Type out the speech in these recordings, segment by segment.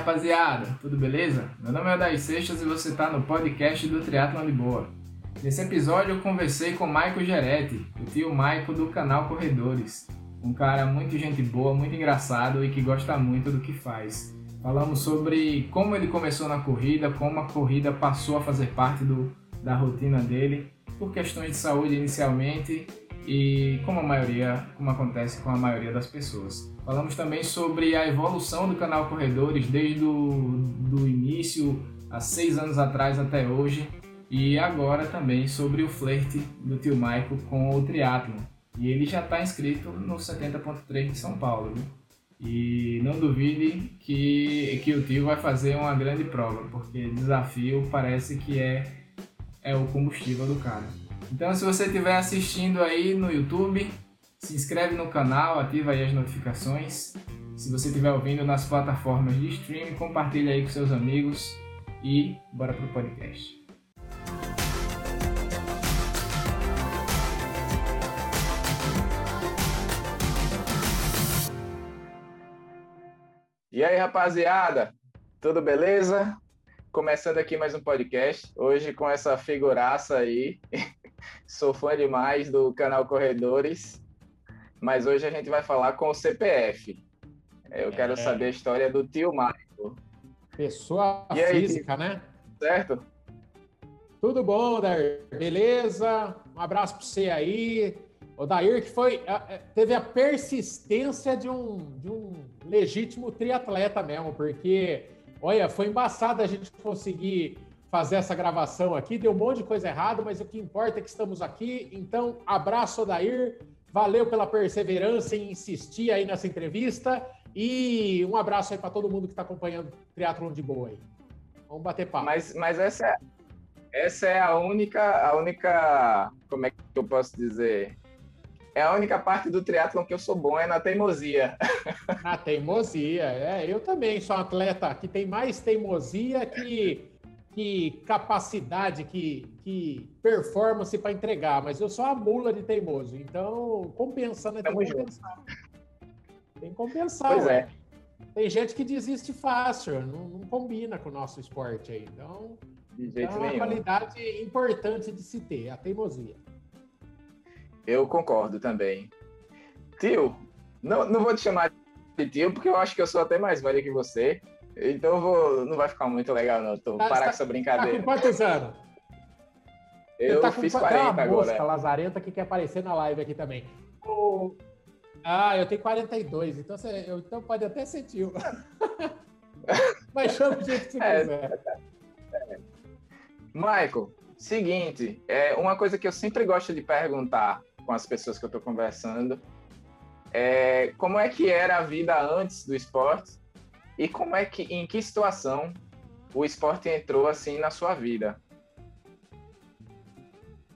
rapaziada, tudo beleza? Meu nome é Daí Seixas e você está no podcast do Triatlon de Boa. Nesse episódio eu conversei com Maico Geretti, o tio Maico do canal Corredores. Um cara muito gente boa, muito engraçado e que gosta muito do que faz. Falamos sobre como ele começou na corrida, como a corrida passou a fazer parte do, da rotina dele, por questões de saúde inicialmente e como a maioria, como acontece com a maioria das pessoas. Falamos também sobre a evolução do canal Corredores desde o do início, há seis anos atrás até hoje, e agora também sobre o flerte do tio Maico com o triatlo. E ele já está inscrito no 70.3 de São Paulo. Viu? E não duvide que, que o tio vai fazer uma grande prova, porque desafio parece que é, é o combustível do cara. Então, se você estiver assistindo aí no YouTube, se inscreve no canal, ativa aí as notificações. Se você estiver ouvindo nas plataformas de streaming, compartilha aí com seus amigos e bora pro podcast. E aí, rapaziada? Tudo beleza? Começando aqui mais um podcast. Hoje com essa figuraça aí. Sou fã demais do canal Corredores. Mas hoje a gente vai falar com o CPF. Eu quero é. saber a história do tio Marco. Pessoa aí, física, né? Certo? Tudo bom, Dair? Beleza? Um abraço para você aí. O Dair que foi, teve a persistência de um, de um legítimo triatleta mesmo, porque, olha, foi embaçado a gente conseguir fazer essa gravação aqui, deu um monte de coisa errada, mas o que importa é que estamos aqui. Então, abraço, Odair, valeu pela perseverança em insistir aí nessa entrevista e um abraço aí para todo mundo que está acompanhando o Triatlon de Boa aí. Vamos bater papo. Mas, mas essa, é, essa é a única, a única, como é que eu posso dizer? É a única parte do triatlon que eu sou bom, é na teimosia. Na teimosia, é. Eu também sou um atleta que tem mais teimosia que que capacidade, que, que performance para entregar, mas eu sou a mula de teimoso, então compensa, né? Tem que compensar. Tem que compensar, pois é. Tem gente que desiste fácil, não, não, combina com o nosso esporte aí. Então, então é uma qualidade importante de se ter, a teimosia. Eu concordo também. Tio, não, não vou te chamar de tio, porque eu acho que eu sou até mais velho que você. Então vou, não vai ficar muito legal, não. Tô tá, parar tá, com essa brincadeira. Tá com quantos anos? Eu tá fiz 40 agora. Mosca lazarenta que quer aparecer na live aqui também. O... Ah, eu tenho 42, então, você, eu, então pode até ser tio. Mas chama o jeito que você é, quiser. É. Michael, seguinte, é uma coisa que eu sempre gosto de perguntar com as pessoas que eu estou conversando é como é que era a vida antes do esporte e como é que, em que situação o esporte entrou assim na sua vida?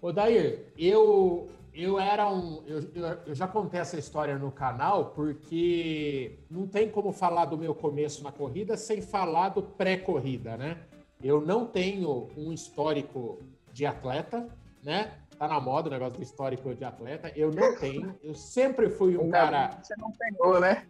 Ô Dair, eu eu era um. Eu, eu, já contei essa história no canal, porque não tem como falar do meu começo na corrida sem falar do pré-corrida, né? Eu não tenho um histórico de atleta, né? Tá na moda o negócio do histórico de atleta. Eu não tenho. Eu sempre fui um cara. Você não pegou, né?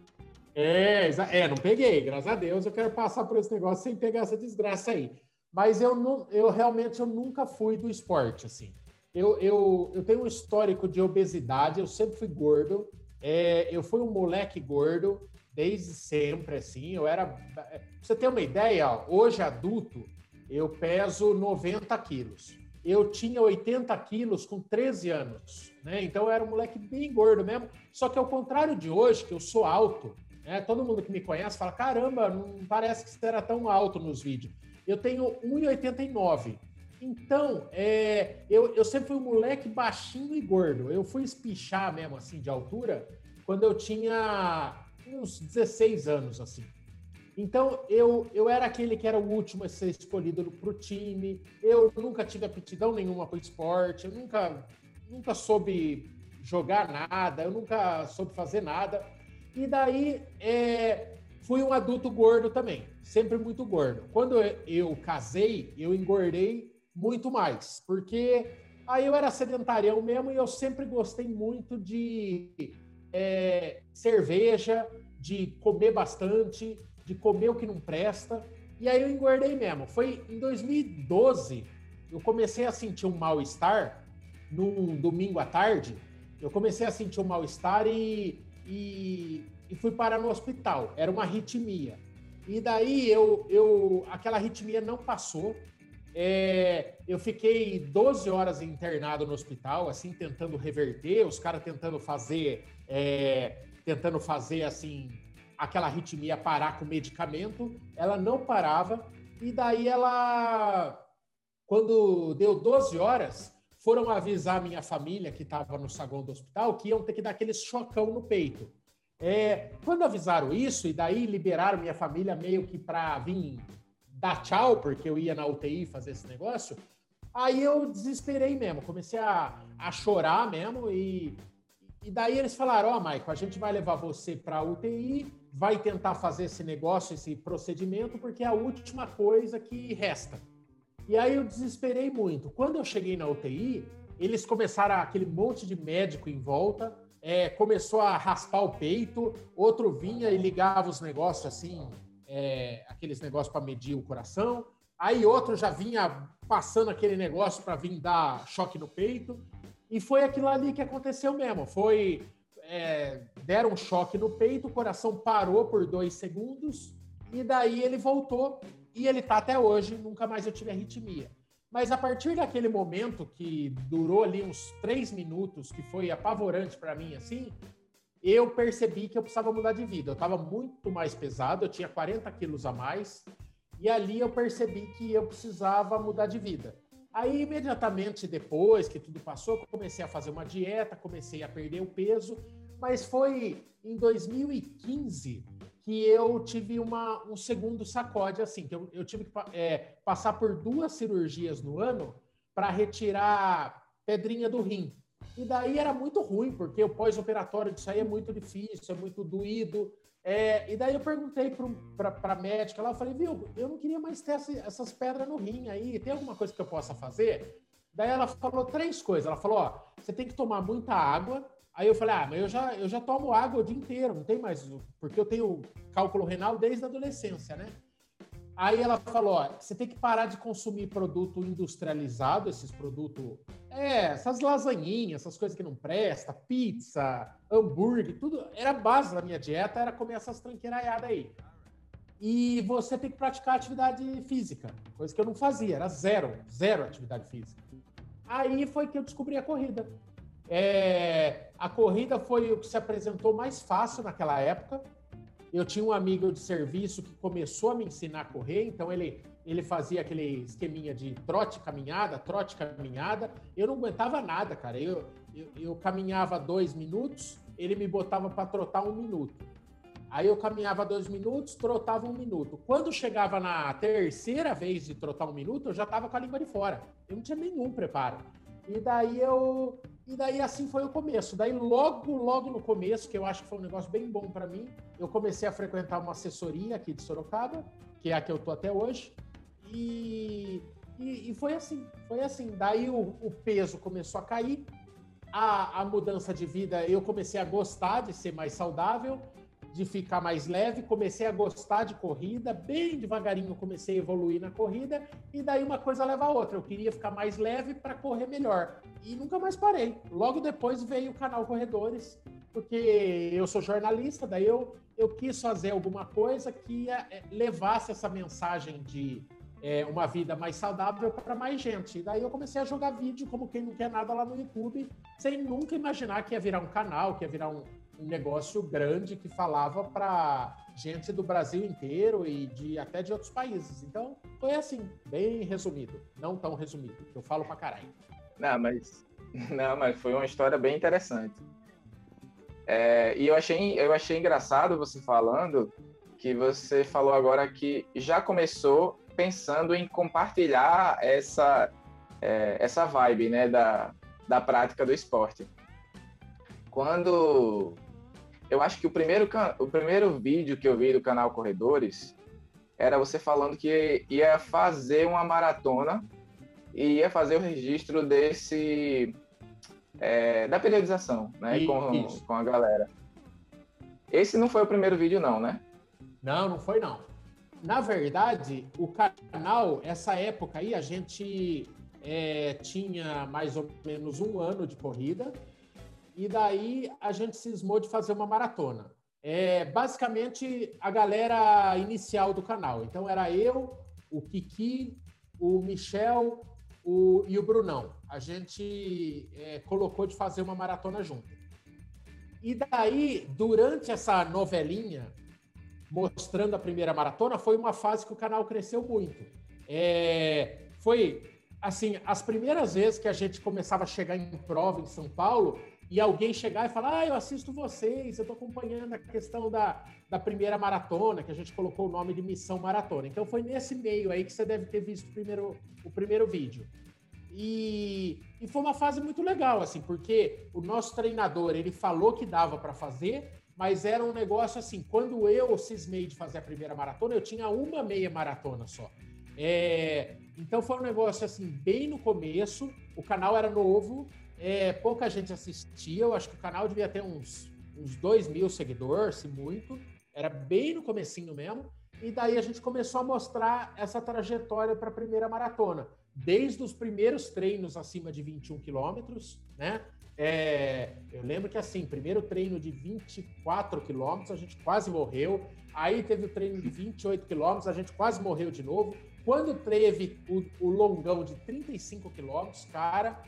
É, é, não peguei, graças a Deus. Eu quero passar por esse negócio sem pegar essa desgraça aí. Mas eu, não, eu realmente eu nunca fui do esporte, assim. Eu, eu, eu tenho um histórico de obesidade, eu sempre fui gordo. É, eu fui um moleque gordo desde sempre, assim. Eu era. Pra você ter uma ideia, hoje adulto, eu peso 90 quilos. Eu tinha 80 quilos com 13 anos, né? Então eu era um moleque bem gordo mesmo. Só que ao contrário de hoje, que eu sou alto, é, todo mundo que me conhece fala: caramba, não parece que você era tão alto nos vídeos. Eu tenho 1,89. Então, é, eu, eu sempre fui um moleque baixinho e gordo. Eu fui espichar mesmo, assim, de altura, quando eu tinha uns 16 anos, assim. Então, eu, eu era aquele que era o último a ser escolhido para o time. Eu nunca tive aptidão nenhuma para o esporte. Eu nunca, nunca soube jogar nada. Eu nunca soube fazer nada. E daí é, fui um adulto gordo também, sempre muito gordo. Quando eu casei, eu engordei muito mais, porque aí eu era sedentarião mesmo e eu sempre gostei muito de é, cerveja, de comer bastante. de comer o que não presta. E aí eu engordei mesmo. Foi em 2012, eu comecei a sentir um mal-estar num domingo à tarde. Eu comecei a sentir um mal-estar e, e, e fui parar no hospital. Era uma arritmia. E daí eu, eu aquela arritmia não passou. É, eu fiquei 12 horas internado no hospital, assim, tentando reverter, os caras tentando fazer, é, tentando fazer, assim, aquela arritmia parar com medicamento. Ela não parava. E daí ela, quando deu 12 horas, foram avisar minha família que estava no saguão do hospital que iam ter que dar aquele chocão no peito. É, quando avisaram isso, e daí liberaram minha família meio que para vir dar tchau, porque eu ia na UTI fazer esse negócio, aí eu desesperei mesmo, comecei a, a chorar mesmo, e, e daí eles falaram: Ó, oh, a gente vai levar você para UTI, vai tentar fazer esse negócio, esse procedimento, porque é a última coisa que resta. E aí eu desesperei muito. Quando eu cheguei na UTI, eles começaram aquele monte de médico em volta é, começou a raspar o peito, outro vinha e ligava os negócios assim, é, aqueles negócios para medir o coração, aí outro já vinha passando aquele negócio para vir dar choque no peito, e foi aquilo ali que aconteceu mesmo. Foi é, deram um choque no peito, o coração parou por dois segundos e daí ele voltou e ele tá até hoje. Nunca mais eu tive arritmia. Mas a partir daquele momento que durou ali uns três minutos, que foi apavorante para mim, assim, eu percebi que eu precisava mudar de vida. Eu estava muito mais pesado, eu tinha 40 quilos a mais, e ali eu percebi que eu precisava mudar de vida. Aí, imediatamente depois que tudo passou, comecei a fazer uma dieta, comecei a perder o peso, mas foi em 2015 que eu tive uma, um segundo sacode, assim, que eu, eu tive que é, passar por duas cirurgias no ano para retirar pedrinha do rim. E daí era muito ruim, porque o pós-operatório disso aí é muito difícil, é muito doído. É, e daí eu perguntei para a médica lá, eu falei, viu, eu não queria mais ter essa, essas pedras no rim aí, tem alguma coisa que eu possa fazer? Daí ela falou três coisas. Ela falou, ó, você tem que tomar muita água, Aí eu falei, ah, mas eu já, eu já tomo água o dia inteiro, não tem mais, porque eu tenho cálculo renal desde a adolescência, né? Aí ela falou, ó, você tem que parar de consumir produto industrializado, esses produtos, é, essas lasanhinhas, essas coisas que não presta, pizza, hambúrguer, tudo, era base da minha dieta, era comer essas tranqueiraiadas aí. E você tem que praticar atividade física, coisa que eu não fazia, era zero, zero atividade física. Aí foi que eu descobri a corrida. É, a corrida foi o que se apresentou mais fácil naquela época. Eu tinha um amigo de serviço que começou a me ensinar a correr, então ele, ele fazia aquele esqueminha de trote, caminhada, trote, caminhada. Eu não aguentava nada, cara. Eu, eu, eu caminhava dois minutos, ele me botava para trotar um minuto. Aí eu caminhava dois minutos, trotava um minuto. Quando chegava na terceira vez de trotar um minuto, eu já estava com a língua de fora. Eu não tinha nenhum preparo. E daí eu. E daí assim foi o começo. Daí logo, logo no começo, que eu acho que foi um negócio bem bom para mim, eu comecei a frequentar uma assessoria aqui de Sorocaba, que é a que eu tô até hoje. E, e, e foi assim, foi assim. Daí o, o peso começou a cair, a, a mudança de vida, eu comecei a gostar de ser mais saudável de ficar mais leve, comecei a gostar de corrida, bem devagarinho comecei a evoluir na corrida, e daí uma coisa leva a outra. Eu queria ficar mais leve para correr melhor. E nunca mais parei. Logo depois veio o canal Corredores, porque eu sou jornalista, daí eu, eu quis fazer alguma coisa que é, levasse essa mensagem de é, uma vida mais saudável para mais gente. E daí eu comecei a jogar vídeo como quem não quer nada lá no YouTube, sem nunca imaginar que ia virar um canal, que ia virar um, um negócio grande que falava para gente do Brasil inteiro e de até de outros países. Então, foi assim, bem resumido, não tão resumido, que eu falo para caralho. Não, mas não, mas foi uma história bem interessante. É, e eu achei, eu achei engraçado você falando que você falou agora que já começou pensando em compartilhar essa, é, essa vibe né, da, da prática do esporte. Quando eu acho que o primeiro, o primeiro vídeo que eu vi do canal Corredores era você falando que ia fazer uma maratona e ia fazer o registro desse é, da periodização, né, com, com a galera. Esse não foi o primeiro vídeo não, né? Não, não foi não. Na verdade, o canal, essa época aí, a gente é, tinha mais ou menos um ano de corrida, e daí a gente cismou de fazer uma maratona. É, basicamente, a galera inicial do canal. Então, era eu, o Kiki, o Michel o, e o Brunão. A gente é, colocou de fazer uma maratona junto. E daí, durante essa novelinha, mostrando a primeira maratona, foi uma fase que o canal cresceu muito. É, foi, assim, as primeiras vezes que a gente começava a chegar em prova em São Paulo, e alguém chegar e falar: Ah, eu assisto vocês, eu estou acompanhando a questão da, da primeira maratona, que a gente colocou o nome de Missão Maratona. Então foi nesse meio aí que você deve ter visto o primeiro, o primeiro vídeo. E, e foi uma fase muito legal, assim, porque o nosso treinador ele falou que dava para fazer, mas era um negócio assim. Quando eu cismei de fazer a primeira maratona, eu tinha uma meia maratona só. É, então foi um negócio assim, bem no começo, o canal era novo, é, pouca gente assistia, eu acho que o canal devia ter uns, uns 2 mil seguidores, se muito. Era bem no comecinho mesmo. E daí a gente começou a mostrar essa trajetória para a primeira maratona. Desde os primeiros treinos acima de 21 quilômetros, né? É, eu lembro que assim, primeiro treino de 24 quilômetros, a gente quase morreu. Aí teve o treino de 28 quilômetros, a gente quase morreu de novo. Quando teve o, o longão de 35 quilômetros, cara,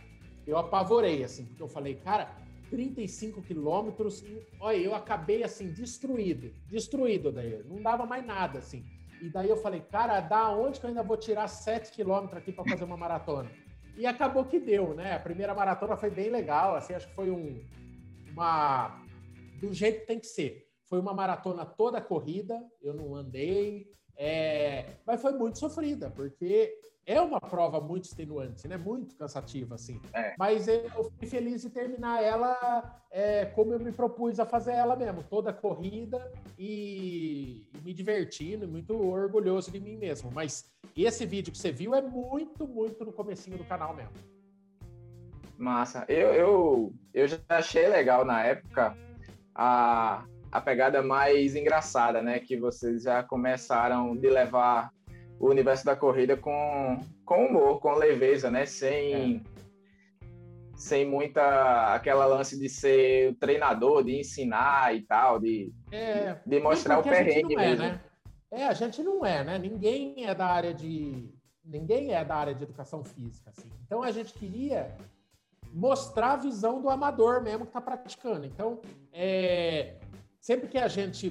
eu apavorei, assim, porque eu falei, cara, 35 quilômetros, olha, eu acabei, assim, destruído, destruído daí, não dava mais nada, assim. E daí eu falei, cara, da onde que eu ainda vou tirar 7 quilômetros aqui para fazer uma maratona? E acabou que deu, né? A primeira maratona foi bem legal, assim, acho que foi um, uma... do jeito que tem que ser. Foi uma maratona toda corrida, eu não andei, é... mas foi muito sofrida, porque é uma prova muito extenuante, né? Muito cansativa, assim. É. Mas eu fiquei feliz de terminar ela é, como eu me propus a fazer ela mesmo, toda corrida e, e, me divertindo, muito orgulhoso de mim mesmo. Mas esse vídeo que você viu é muito, muito no comecinho do canal mesmo. Massa. Eu, eu, eu já achei legal na época a, a pegada mais engraçada, né? Que vocês já começaram de levar o universo da corrida com, com humor, com leveza, né? Sem, é. sem muita aquela lance de ser o treinador, de ensinar e tal, de, é, de mostrar o perrengue é, mesmo. Né? É, a gente não é, né? Ninguém é da área de ninguém é da área de educação física, assim. Então a gente queria mostrar a visão do amador mesmo que está praticando. Então, é, sempre que a gente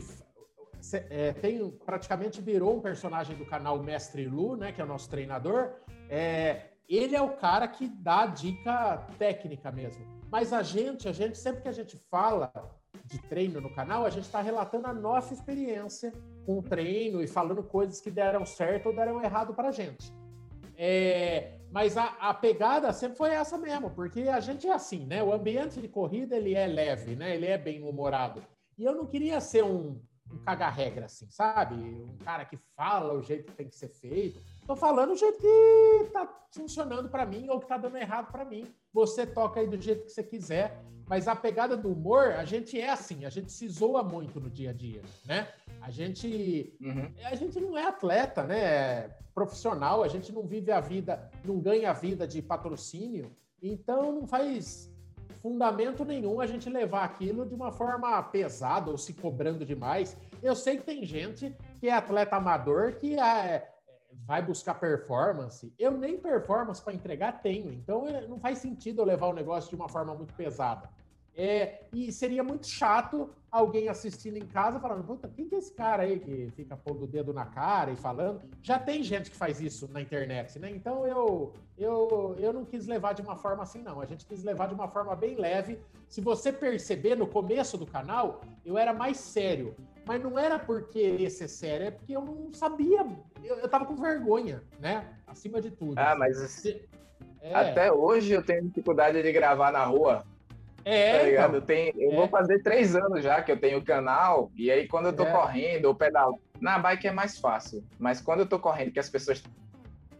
é, tem praticamente virou um personagem do canal Mestre Lu, né, que é o nosso treinador. É, ele é o cara que dá a dica técnica mesmo. Mas a gente, a gente sempre que a gente fala de treino no canal, a gente está relatando a nossa experiência com o treino e falando coisas que deram certo ou deram errado para a gente. É, mas a, a, pegada sempre foi essa mesmo, porque a gente é assim, né? O ambiente de corrida ele é leve, né? Ele é bem humorado. E eu não queria ser um, um caga-regra, assim, sabe? Um cara que fala o jeito que tem que ser feito. Tô falando o jeito que tá funcionando para mim ou que tá dando errado para mim. Você toca aí do jeito que você quiser, mas a pegada do humor, a gente é assim, a gente se zoa muito no dia a dia, né? A gente, uhum. a gente não é atleta, né? É profissional, a gente não vive a vida, não ganha a vida de patrocínio, então não faz fundamento nenhum a gente levar aquilo de uma forma pesada ou se cobrando demais. Eu sei que tem gente que é atleta amador que é, vai buscar performance. Eu nem performance para entregar tenho, então é, não faz sentido eu levar o negócio de uma forma muito pesada. É, e seria muito chato alguém assistindo em casa falando, puta, quem que é esse cara aí que fica pondo o dedo na cara e falando? Já tem gente que faz isso na internet, né? Então eu, eu, eu não quis levar de uma forma assim, não. A gente quis levar de uma forma bem leve. Se você perceber, no começo do canal, eu era mais sério. Mas não era porque esse sério, é porque eu não sabia. Eu, eu tava com vergonha, né? Acima de tudo. Ah, mas é... até hoje eu tenho dificuldade de gravar na rua. É, tá ligado? Então, eu, tenho, eu é. vou fazer três anos já que eu tenho canal, e aí quando eu tô é. correndo ou pedal, na bike é mais fácil, mas quando eu tô correndo, que as pessoas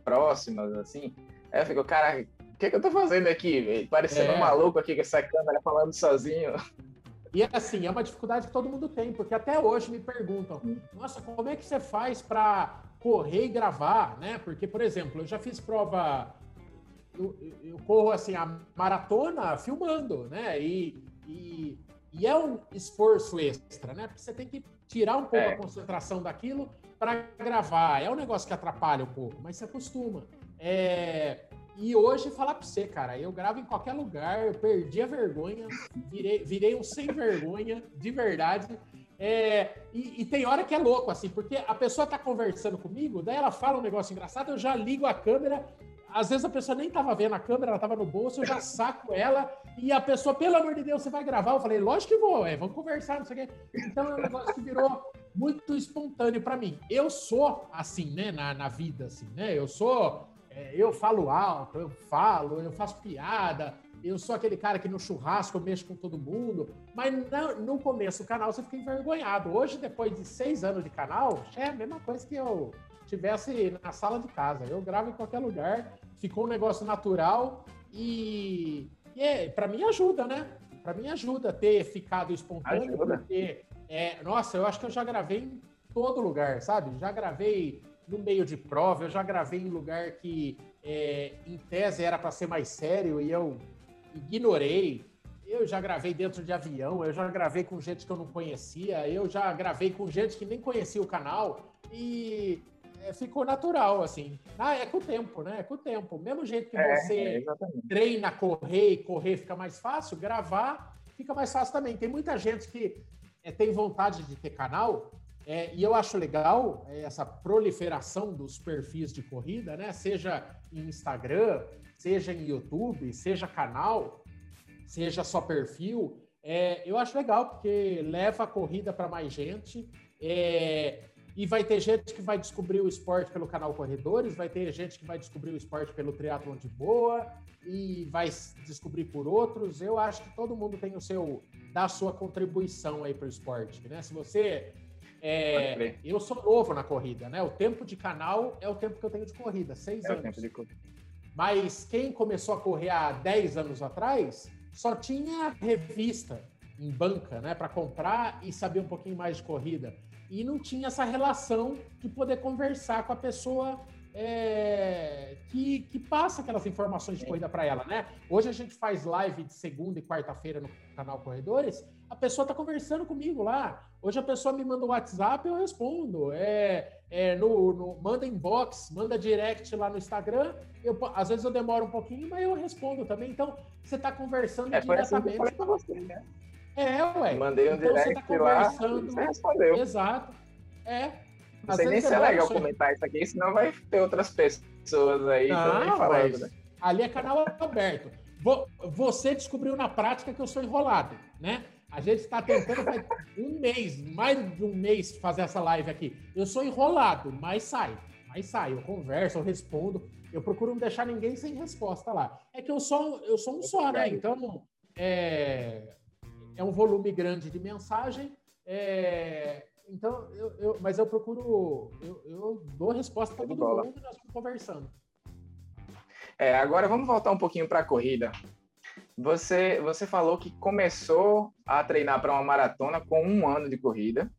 próximas, assim, aí eu fico, cara, o que, que eu tô fazendo aqui? Parecendo é. um maluco aqui com essa câmera falando sozinho. E assim, é uma dificuldade que todo mundo tem, porque até hoje me perguntam: nossa, como é que você faz para correr e gravar, né? Porque, por exemplo, eu já fiz prova. Eu, eu corro assim, a maratona filmando, né? E, e, e, é um esforço extra, né? Porque você tem que tirar um pouco é. a concentração daquilo para gravar. É um negócio que atrapalha um pouco, mas se acostuma. É, e hoje, falar pra você, cara, eu gravo em qualquer lugar, eu perdi a vergonha, virei, virei um sem vergonha, de verdade. É, e, e, tem hora que é louco, assim, porque a pessoa tá conversando comigo, daí ela fala um negócio engraçado, eu já ligo a câmera, às vezes a pessoa nem tava vendo a câmera, ela tava no bolso, eu já saco ela, e a pessoa, pelo amor de Deus, você vai gravar? Eu falei, lógico que vou, é, vamos conversar, não sei o quê. Então é um negócio que virou muito espontâneo para mim. Eu sou assim, né, na, na vida, assim, né? Eu sou é, eu falo alto, eu falo, eu faço piada, eu sou aquele cara que no churrasco eu mexo com todo mundo, mas no começo do canal você fica envergonhado. Hoje, depois de seis anos de canal, é a mesma coisa que eu tivesse na sala de casa. Eu gravo em qualquer lugar, ficou um negócio natural e, e é, para mim ajuda, né? Para mim ajuda ter ficado espontâneo, ajuda. porque, é, nossa, eu acho que eu já gravei em todo lugar, sabe? Já gravei no meio de prova, eu já gravei em lugar que, é, em tese, era para ser mais sério e eu ignorei. Eu já gravei dentro de avião, eu já gravei com gente que eu não conhecia, eu já gravei com gente que nem conhecia o canal e é, ficou natural, assim. Ah, é com o tempo, né? É com o tempo. Mesmo jeito que é, você é, treina correr e correr fica mais fácil, gravar fica mais fácil também. Tem muita gente que é, tem vontade de ter canal, é, e eu acho legal é, essa proliferação dos perfis de corrida, né? Seja em Instagram, seja em YouTube, seja canal, seja só perfil. É, eu acho legal porque leva a corrida para mais gente. E vai ter gente que vai descobrir o esporte pelo canal Corredores, vai ter gente que vai descobrir o esporte pelo Triatlon de Boa e vai descobrir por outros. Eu acho que todo mundo tem o seu, dar a sua contribuição aí para o esporte, né? Se você é, eu sou novo na corrida, né? O tempo de canal é o tempo que eu tenho de corrida, seis é anos. Mas quem começou a correr há 10 anos atrás só tinha revista em banca, né, para comprar e saber um pouquinho mais de corrida. E não tinha essa relação de poder conversar com a pessoa é, que, que, passa aquelas informações de corrida para ela, né? Hoje a gente faz live de segunda e quarta-feira no canal Corredores, a pessoa está conversando comigo lá. Hoje a pessoa me manda o um WhatsApp, eu respondo. É, é no, no, manda inbox, manda direct lá no Instagram. Eu, às vezes eu demoro um pouquinho, mas eu respondo também. Então, você está conversando é, diretamente. Assim você, né? É, ué. Mandei um então, direct tá lá, você respondeu. Exato. É, não sei nem se é legal comentar isso aqui, senão vai ter outras pessoas aí não, também falando, né? Ali é canal aberto. Você descobriu na prática que eu sou enrolado, né? A gente está tentando faz um mês, mais de um mês, fazer essa live aqui. Eu sou enrolado, mas sai. Mas sai, eu converso, eu respondo. Eu procuro não deixar ninguém sem resposta lá. É que eu sou, eu sou um só, né? Então, é, é um volume grande de mensagem. É, então, eu, eu, mas eu procuro, eu, eu dou resposta para todo bola. mundo e nós vamos conversando. É, agora vamos voltar um pouquinho para a corrida. Você, você falou que começou a treinar para uma maratona com um ano de corrida.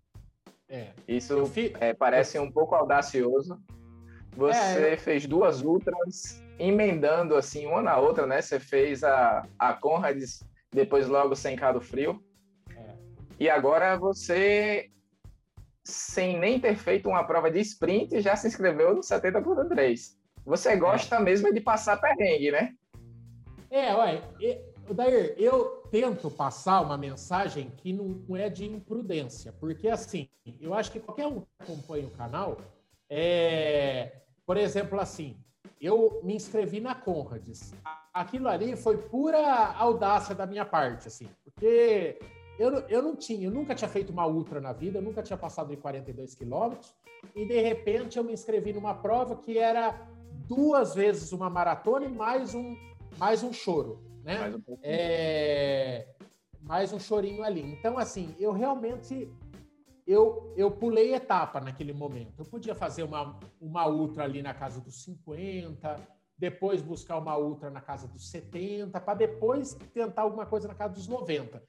É. Isso fi... é, parece um pouco audacioso. Você é, fez duas ultras emendando assim uma na outra, né? Você fez a, a Conrads, depois logo sem Cado Frio. É. E agora você sem nem ter feito uma prova de sprint, já se inscreveu no 70 por 3. Você gosta é. mesmo de passar perrengue, né? É, olha, Dair, eu tento passar uma mensagem que não é de imprudência, porque assim, eu acho que qualquer um que acompanha o canal, é, por exemplo, assim, eu me inscrevi na Conrads. Aquilo ali foi pura audácia da minha parte, assim, porque eu, eu não tinha, eu nunca tinha feito uma ultra na vida, eu nunca tinha passado de 42 quilômetros, e de repente eu me inscrevi numa prova que era duas vezes uma maratona e mais um, mais um choro, né? Mais um, é, mais um chorinho ali. Então, assim, eu realmente eu, eu pulei etapa naquele momento. Eu podia fazer uma, uma ultra ali na casa dos 50, depois buscar uma ultra na casa dos 70, para depois tentar alguma coisa na casa dos 90.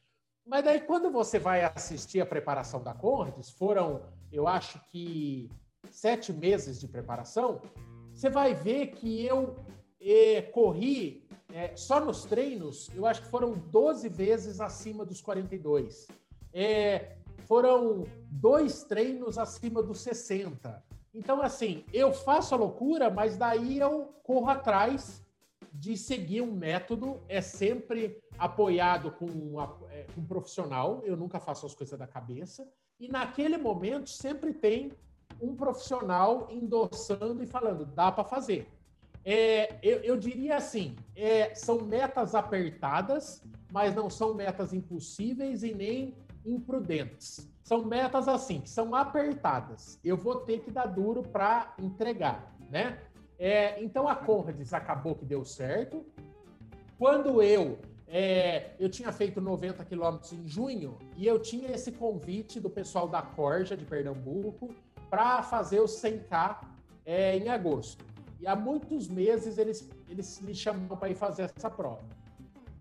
Mas daí, quando você vai assistir a preparação da Conrads, foram, eu acho que, sete meses de preparação, você vai ver que eu eh, corri é, só nos treinos, eu acho que foram 12 vezes acima dos 42. É, foram dois treinos acima dos 60. Então, assim, eu faço a loucura, mas daí eu corro atrás de seguir um método, é sempre apoiado com, é, com um profissional, eu nunca faço as coisas da cabeça, e naquele momento sempre tem um profissional endossando e falando, dá para fazer. É, eu, eu, diria assim, é, são metas apertadas, mas não são metas impossíveis e nem imprudentes. São metas assim, que são apertadas. Eu vou ter que dar duro para entregar, né? É, então a Conrads acabou que deu certo. Quando eu é, eu tinha feito 90 quilômetros em junho e eu tinha esse convite do pessoal da Corja de Pernambuco para fazer o 100K é, em agosto. E há muitos meses eles, eles me chamam para ir fazer essa prova.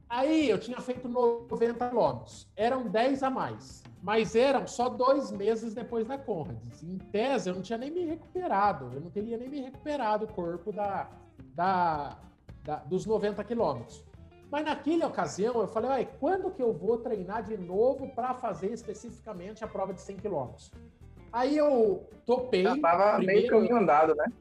Aí eu tinha feito 90 quilômetros, eram 10 a mais, mas eram só dois meses depois da Conrads. Em tese, eu não tinha nem me recuperado, eu não teria nem me recuperado o corpo da, da, da dos 90 quilômetros. Mas naquela ocasião eu falei, quando que eu vou treinar de novo para fazer especificamente a prova de 100 quilômetros? Aí eu topei. Já estava primeiro... meio caminho andado, né?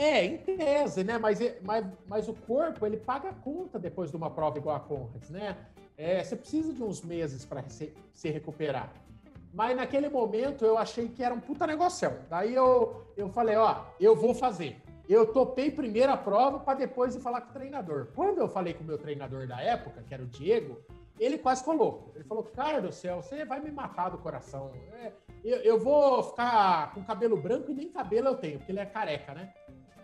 É, em tese, né? Mas, mas, mas o corpo, ele paga a conta depois de uma prova igual a Conrads, né? É, você precisa de uns meses para se, se recuperar. Mas naquele momento eu achei que era um puta negócio. Daí eu, eu falei, ó, eu vou fazer. Eu topei primeiro a prova para depois ir falar com o treinador. Quando eu falei com o meu treinador da época, que era o Diego, ele quase colocou. Ele falou, cara do céu, você vai me matar do coração. É, eu, eu vou ficar com cabelo branco e nem cabelo eu tenho, porque ele é careca, né?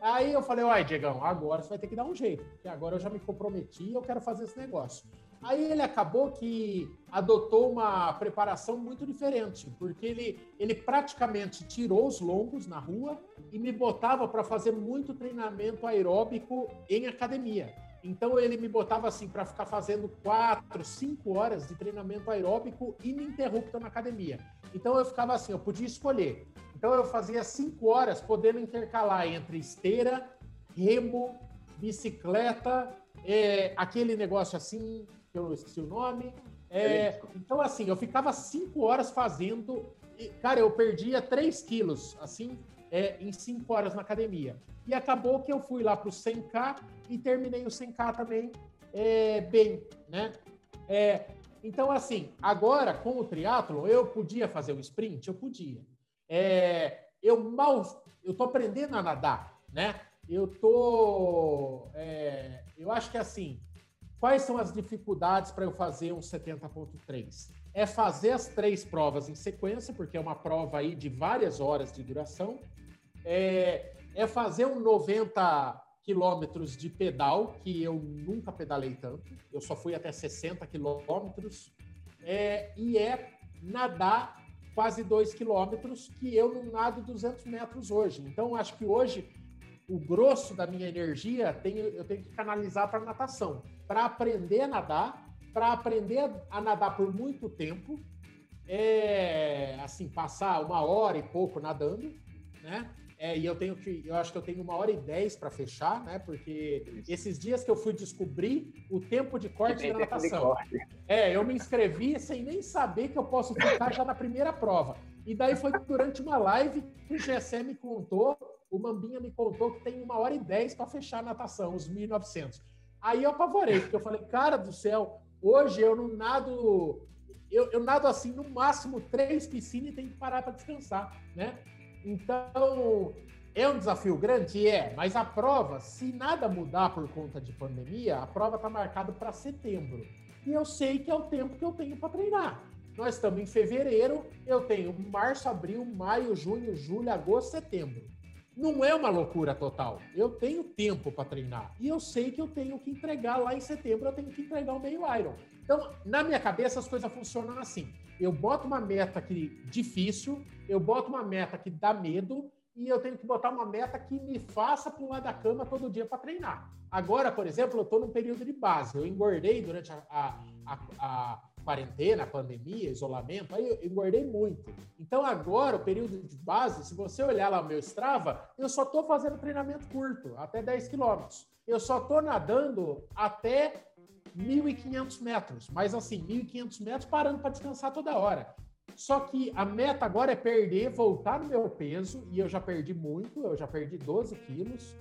Aí eu falei, uai, Diegão, agora você vai ter que dar um jeito, porque agora eu já me comprometi e eu quero fazer esse negócio. Aí ele acabou que adotou uma preparação muito diferente, porque ele, ele praticamente tirou os longos na rua e me botava para fazer muito treinamento aeróbico em academia. Então ele me botava assim para ficar fazendo quatro, cinco horas de treinamento aeróbico ininterrupto na academia. Então eu ficava assim, eu podia escolher. Então eu fazia cinco horas, podendo intercalar entre esteira, remo, bicicleta, é, aquele negócio assim, que eu esqueci o nome. É, então, assim, eu ficava cinco horas fazendo. E, cara, eu perdia 3 quilos, assim, é, em cinco horas na academia. E acabou que eu fui lá para o 100K e terminei o 100K também é, bem, né? É, então, assim, agora com o triatlo eu podia fazer o sprint? Eu podia. É, eu mal, eu tô aprendendo a nadar, né? Eu tô, é, eu acho que assim, quais são as dificuldades para eu fazer um 70.3? É fazer as três provas em sequência, porque é uma prova aí de várias horas de duração. É, é fazer um 90 quilômetros de pedal, que eu nunca pedalei tanto, eu só fui até 60 quilômetros, é, e é nadar quase 2 quilômetros, que eu não nado 200 metros hoje. Então, acho que hoje o grosso da minha energia tem, eu tenho que canalizar para natação, para aprender a nadar, para aprender a nadar por muito tempo, é, assim, passar uma hora e pouco nadando, né? É, e eu tenho que, eu acho que eu tenho uma hora e dez para fechar, né? Porque esses dias que eu fui descobrir o tempo de corte da natação. Corte. É, eu me inscrevi sem nem saber que eu posso ficar já na primeira prova. E daí foi durante uma live que o GSM me contou, o Mambinha me contou que tem uma hora e dez para fechar a natação, os 1.900. Aí eu apavorei, porque eu falei, cara do céu, hoje eu não nado. Eu, eu nado assim, no máximo três piscinas e tenho que parar para descansar, né? Então, é um desafio grande? É, mas a prova, se nada mudar por conta de pandemia, a prova está marcada para setembro. E eu sei que é o tempo que eu tenho para treinar. Nós estamos em fevereiro, eu tenho março, abril, maio, junho, julho, agosto, setembro. Não é uma loucura total. Eu tenho tempo para treinar. E eu sei que eu tenho que entregar lá em setembro, eu tenho que entregar o meio Iron. Então, na minha cabeça, as coisas funcionam assim. Eu boto uma meta que difícil, eu boto uma meta que dá medo e eu tenho que botar uma meta que me faça pular da cama todo dia para treinar. Agora, por exemplo, eu estou num período de base. Eu engordei durante a, a, a, quarentena, pandemia, isolamento, aí eu engordei muito. Então agora, o período de base, se você olhar lá o meu Strava, eu só estou fazendo treinamento curto, até 10 quilômetros. Eu só estou nadando até 1.500 metros, mas assim, 1.500 metros parando para descansar toda hora. Só que a meta agora é perder, voltar no meu peso, e eu já perdi muito, eu já perdi 12 quilos.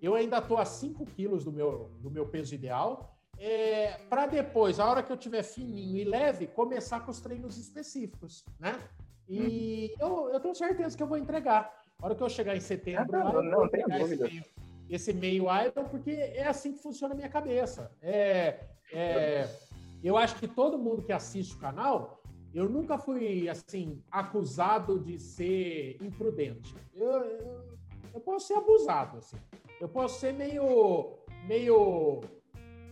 Eu ainda estou a 5 quilos do meu, do meu peso ideal é, para depois, a hora que eu tiver fininho e leve, começar com os treinos específicos, né? E eu, eu tenho certeza que eu vou entregar. A hora que eu chegar em setembro, ah, não, não, dúvida. Esse, esse meio porque é assim que funciona a minha cabeça. É, é, eu acho que todo mundo que assiste o canal, eu nunca fui, assim, acusado de ser imprudente. Eu, eu, eu posso ser abusado, assim. Eu posso ser meio, meio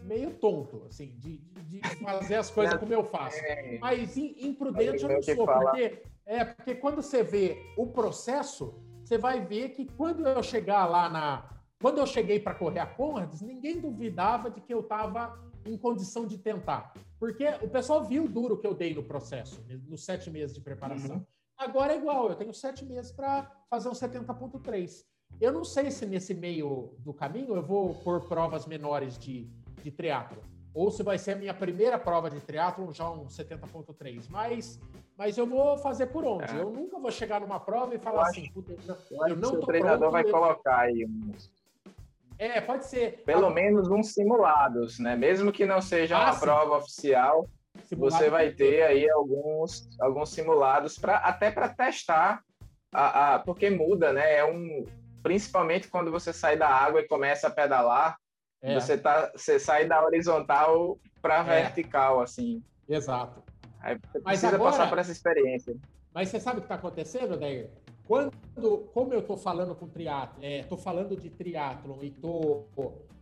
meio tonto, assim, de, de fazer as coisas como eu faço. É. Mas imprudente eu não sou, porque, é, porque quando você vê o processo, você vai ver que quando eu chegar lá na. Quando eu cheguei para correr a Conrads, ninguém duvidava de que eu estava em condição de tentar. Porque o pessoal viu o duro que eu dei no processo, nos sete meses de preparação. Uhum. Agora é igual, eu tenho sete meses para fazer um 70.3. Eu não sei se nesse meio do caminho eu vou pôr provas menores de de triatlo. Ou se vai ser a minha primeira prova de triatlo, já um 70.3. Mas, mas eu vou fazer por onde? É. Eu nunca vou chegar numa prova e falar assim, eu, eu não tô o treinador pronto, vai eu... colocar aí uns... É, pode ser. Pelo menos uns simulados, né? Mesmo que não seja ah, uma sim. prova oficial, Simulado você vai ter aí alguns, alguns simulados para até para testar a, a, porque muda, né? É um principalmente quando você sai da água e começa a pedalar, é. Você, tá, você sai da horizontal para é. vertical, assim. Exato. Aí você mas precisa agora, passar por essa experiência. Mas você sabe o que está acontecendo, Dair? Quando, como eu estou falando com triatlo, estou é, falando de triatlon e estou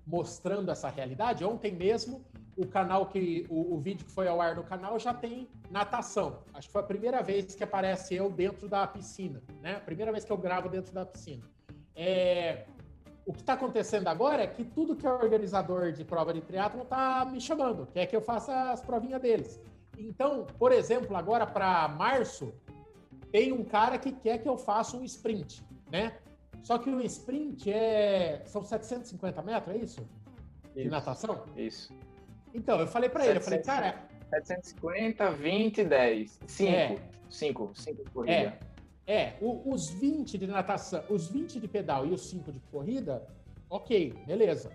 mostrando essa realidade, ontem mesmo o canal que o, o, vídeo que foi ao ar no canal já tem natação. Acho que foi a primeira vez que aparece eu dentro da piscina, né? Primeira vez que eu gravo dentro da piscina. É, o que está acontecendo agora é que tudo que é organizador de prova de triatlo está me chamando, quer que eu faça as provinhas deles. Então, por exemplo, agora para março, tem um cara que quer que eu faça um sprint, né? Só que o sprint é são 750 metros, é isso? De isso, natação? Isso. Então, eu falei para ele, eu falei, cara, 750, 20, 10. 5. 5, 5 corrida. É. É, o, os 20 de natação, os 20 de pedal e os 5 de corrida, ok, beleza.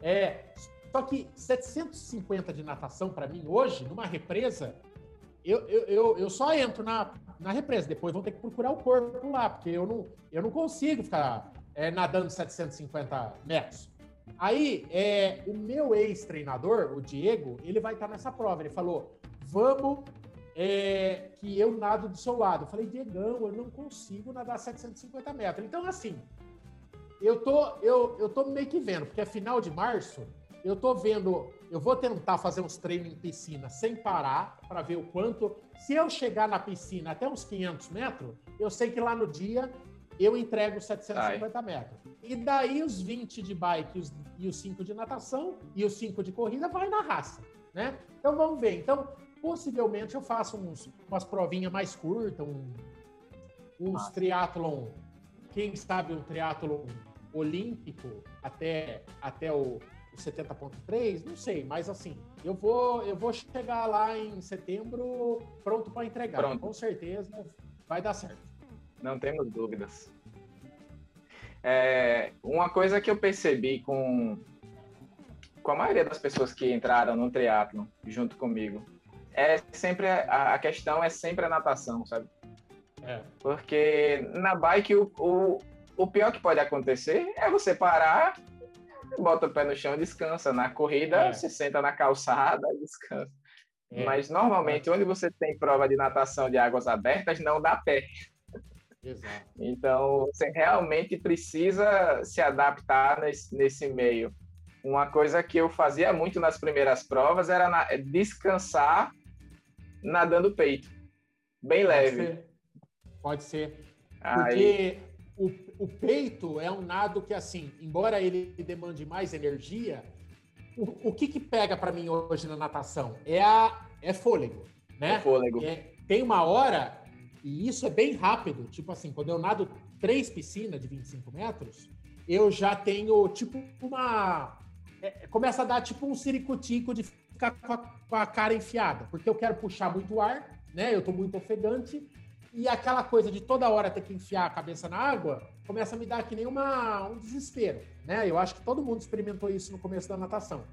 É, só que 750 de natação para mim hoje, numa represa, eu, eu, eu, eu, só entro na, na represa, depois vou ter que procurar o corpo lá, porque eu não, eu não consigo ficar é, nadando 750 metros. Aí, é, o meu ex-treinador, o Diego, ele vai estar nessa prova. Ele falou: vamos é, que eu nado do seu lado. Eu falei, Diegão, eu não consigo nadar 750 metros. Então, assim, eu tô, eu, eu tô meio que vendo, porque é final de março, eu tô vendo, eu vou tentar fazer uns treinos em piscina sem parar, para ver o quanto. Se eu chegar na piscina até uns 500 metros, eu sei que lá no dia eu entrego 750 Ai. metros. E daí os 20 de bike os, e os 5 de natação e os 5 de corrida vai na raça, né? Então vamos ver. Então, possivelmente eu faço uns, umas provinhas mais curtas, um, uns ah. triatlon, quem sabe um triatlon olímpico até, até o, o 70.3, não sei, mas assim, eu vou eu vou chegar lá em setembro pronto para entregar, pronto. com certeza vai dar certo. Não temos dúvidas. É, uma coisa que eu percebi com, com a maioria das pessoas que entraram no triatlo junto comigo é sempre a, a questão é sempre a natação, sabe? É. Porque na bike o, o, o pior que pode acontecer é você parar, bota o pé no chão e descansa. Na corrida, é. você senta na calçada e descansa. É. Mas normalmente, onde você tem prova de natação de águas abertas, não dá pé. Exato. Então, você realmente precisa se adaptar nesse, nesse meio. Uma coisa que eu fazia muito nas primeiras provas era na, descansar nadando peito. Bem Pode leve. Ser. Pode ser. Porque o, o peito é um nado que, assim, embora ele demande mais energia, o, o que, que pega para mim hoje na natação? É a, é fôlego, né? É fôlego. É, tem uma hora, e isso é bem rápido, tipo assim, quando eu nado três piscinas de 25 metros, eu já tenho tipo uma. É, começa a dar tipo um ciricutico de ficar com a, com a, cara enfiada, porque eu quero puxar muito ar, né? Eu tô muito ofegante, e aquela coisa de toda hora ter que enfiar a cabeça na água começa a me dar que nem uma, um desespero, né? Eu acho que todo mundo experimentou isso no começo da natação.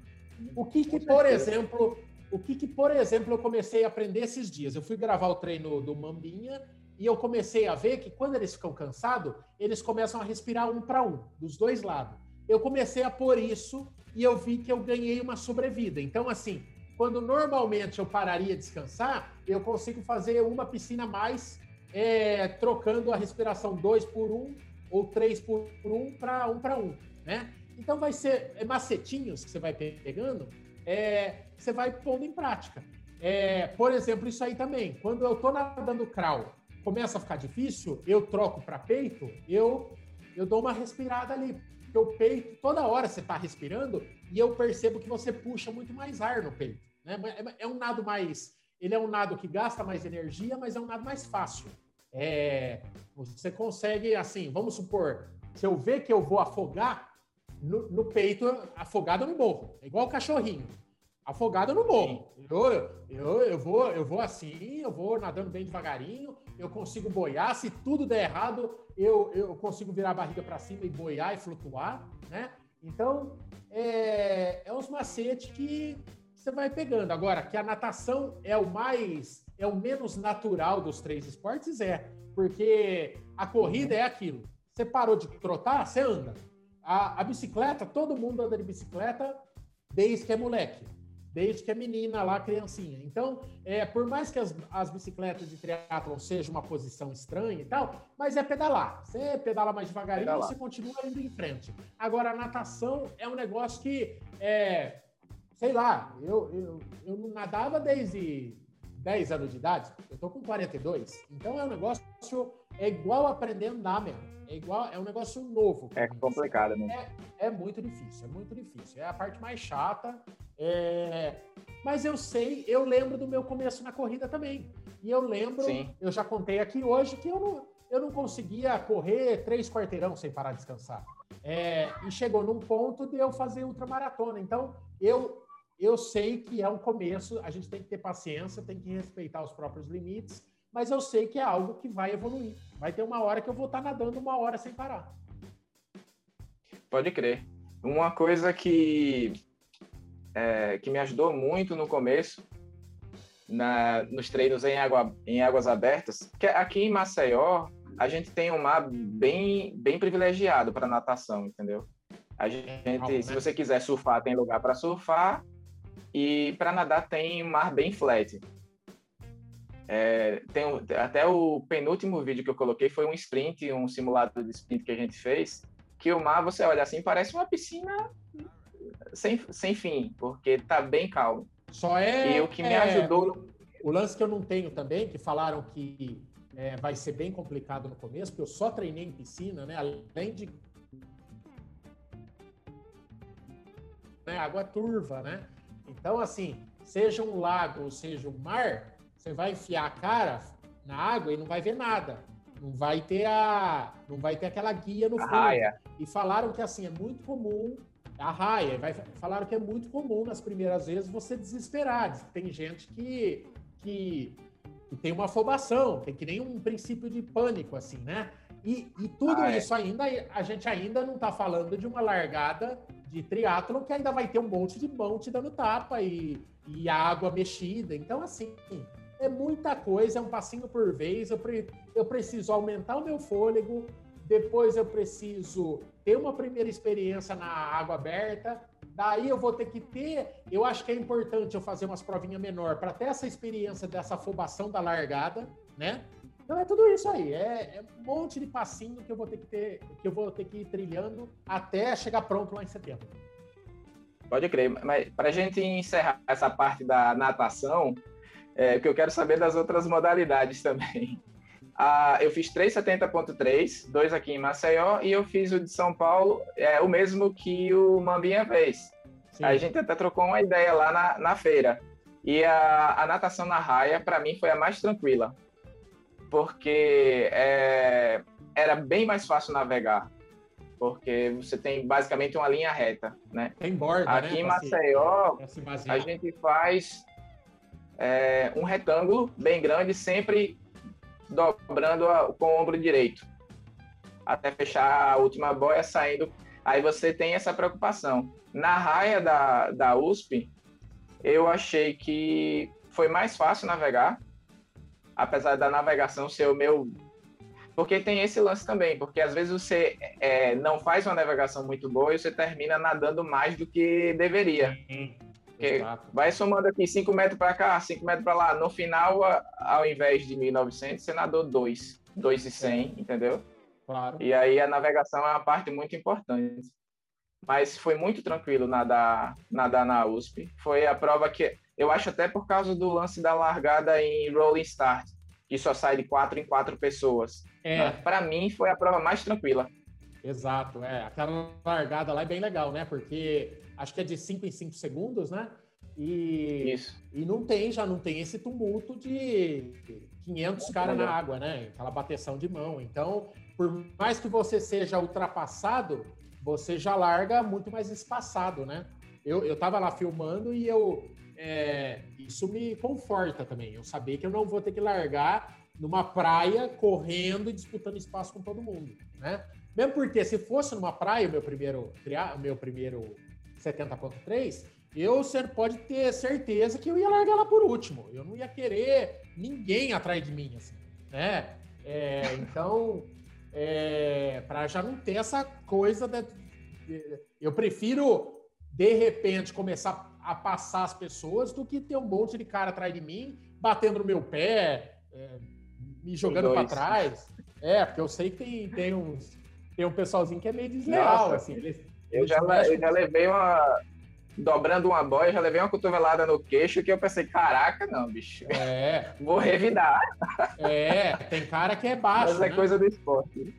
O que, que por exemplo, o que, que, por exemplo, eu comecei a aprender esses dias? Eu fui gravar o treino do Mambinha e eu comecei a ver que quando eles ficam cansados, eles começam a respirar um para um, dos dois lados. Eu comecei a pôr isso e eu vi que eu ganhei uma sobrevida. Então, assim, quando normalmente eu pararia de descansar, eu consigo fazer uma piscina mais, é, trocando a respiração dois por um ou três por um para um para um, né? Então vai ser é, macetinhos que você vai pegando, é, você vai pondo em prática. É, por exemplo, isso aí também. Quando eu estou nadando crawl, começa a ficar difícil, eu troco para peito, eu eu dou uma respirada ali. Porque o peito, toda hora você está respirando e eu percebo que você puxa muito mais ar no peito. Né? É, é um nado mais. Ele é um nado que gasta mais energia, mas é um nado mais fácil. É, você consegue, assim, vamos supor, se eu ver que eu vou afogar, no, no peito, afogado eu não morro. É igual o cachorrinho. Afogado eu não morro. Eu, eu, eu, vou, eu vou assim, eu vou nadando bem devagarinho, eu consigo boiar. Se tudo der errado, eu, eu consigo virar a barriga para cima e boiar e flutuar, né? Então, é, é uns macetes que você vai pegando. Agora, que a natação é o mais, é o menos natural dos três esportes, é. Porque a corrida é aquilo. Você parou de trotar, você anda. A, a bicicleta, todo mundo anda de bicicleta desde que é moleque desde que é menina lá, criancinha. Então, é, por mais que as, as bicicletas de triatlon sejam uma posição estranha e tal, mas é pedalar. Você pedala mais devagarinho, você continua indo em frente. Agora, a natação é um negócio que, é, sei lá, eu, eu, eu não nadava desde 10 anos de idade, eu tô com 42. Então, é um negócio, é igual aprender a andar mesmo. É igual, é um negócio novo. É complicado, né? É, é, muito difícil, é muito difícil. É a parte mais chata. É... Mas eu sei, eu lembro do meu começo na corrida também. E eu lembro, Sim. eu já contei aqui hoje que eu não, eu não conseguia correr três quarteirão sem parar de descansar. É, e chegou num ponto de eu fazer ultramaratona. Então, eu, eu sei que é um começo, a gente tem que ter paciência, tem que respeitar os próprios limites mas eu sei que é algo que vai evoluir. Vai ter uma hora que eu vou estar nadando uma hora sem parar. Pode crer. Uma coisa que, é, que me ajudou muito no começo, na, nos treinos em, água, em águas abertas, que aqui em Maceió, a gente tem um mar bem, bem privilegiado para natação, entendeu? A gente, se você quiser surfar, tem lugar para surfar, e para nadar tem um mar bem flat. É, tem até o penúltimo vídeo que eu coloquei foi um sprint, um simulado de sprint que a gente fez, que o mar, você olha assim, parece uma piscina sem, sem fim, porque tá bem calmo. Só é. E o que me é, ajudou. O lance que eu não tenho também, que falaram que é, vai ser bem complicado no começo, porque eu só treinei em piscina, né? Além de. Né, água turva, né? Então, assim, seja um lago ou seja um mar, você vai enfiar a cara na água e não vai ver nada. Não vai ter a, não vai ter aquela guia no fundo. Raia. E falaram que assim é muito comum a raia. Vai, falaram que é muito comum nas primeiras vezes você desesperar. Tem gente que, que, que tem uma afobação, tem que nem um princípio de pânico assim, né? E, e tudo ah, é. isso ainda a gente ainda não está falando de uma largada de triatlon que ainda vai ter um monte de monte dando tapa e, e água mexida. Então assim é muita coisa, é um passinho por vez. Eu, pre, eu preciso aumentar o meu fôlego, depois eu preciso ter uma primeira experiência na água aberta. Daí eu vou ter que ter. Eu acho que é importante eu fazer umas provinhas menor para ter essa experiência dessa afobação da largada, né? Então é tudo isso aí, é, é, um monte de passinho que eu vou ter que ter, que eu vou ter que ir trilhando até chegar pronto lá em setembro. Pode crer, mas para a gente encerrar essa parte da natação, é, que eu quero saber das outras modalidades também. Ah, eu fiz 370.3, dois aqui em Maceió, e eu fiz o de São Paulo, é o mesmo que o Mambinha fez. Sim. A gente até trocou uma ideia lá na, na feira. E a, a natação na raia, para mim, foi a mais tranquila, porque é, era bem mais fácil navegar, porque você tem basicamente uma linha reta, né? Tem borda, Aqui né? em Maceió, se a gente faz é, um retângulo bem grande, sempre dobrando a- com o ombro direito, até fechar a última boia saindo. Aí você tem essa preocupação. Na raia da, da USP, eu achei que foi mais fácil navegar, apesar da navegação ser o meu. Porque tem esse lance também, porque às vezes você é, não faz uma navegação muito boa e você termina nadando mais do que deveria. Sim, vai somando aqui 5 metros para cá, 5 metros para lá. No final, ao invés de 1.900, você nadou 2, 2,100, entendeu? Claro. E aí a navegação é uma parte muito importante. Mas foi muito tranquilo nadar, nadar na USP. Foi a prova que eu acho até por causa do lance da largada em rolling start, que só sai de quatro em quatro pessoas. É, Para mim foi a prova mais tranquila. exato. É, aquela largada lá é bem legal, né? Porque acho que é de 5 em 5 segundos, né? E, Isso. e não tem, já não tem esse tumulto de 500 caras na água, né? Aquela bateção de mão. Então, por mais que você seja ultrapassado, você já larga muito mais espaçado, né? Eu, eu tava lá filmando e eu. É, isso me conforta também. Eu saber que eu não vou ter que largar numa praia correndo e disputando espaço com todo mundo, né? Mesmo porque se fosse numa praia, o meu primeiro, meu primeiro 70.3, eu pode ter certeza que eu ia largar lá por último. Eu não ia querer ninguém atrás de mim, assim, né? É, então, é, para já não ter essa coisa eu prefiro de repente começar a passar as pessoas do que ter um monte de cara atrás de mim batendo no meu pé, é, me jogando para trás. É, porque eu sei que tem, tem uns tem um pessoalzinho que é meio desleal, Nossa, assim. Eles, Eu eles já, eu já levei uma. Dobrando uma boia, já levei uma cotovelada no queixo que eu pensei, caraca, não, bicho. É, Vou revidar. é, tem cara que é baixo. Mas é né? coisa do esporte.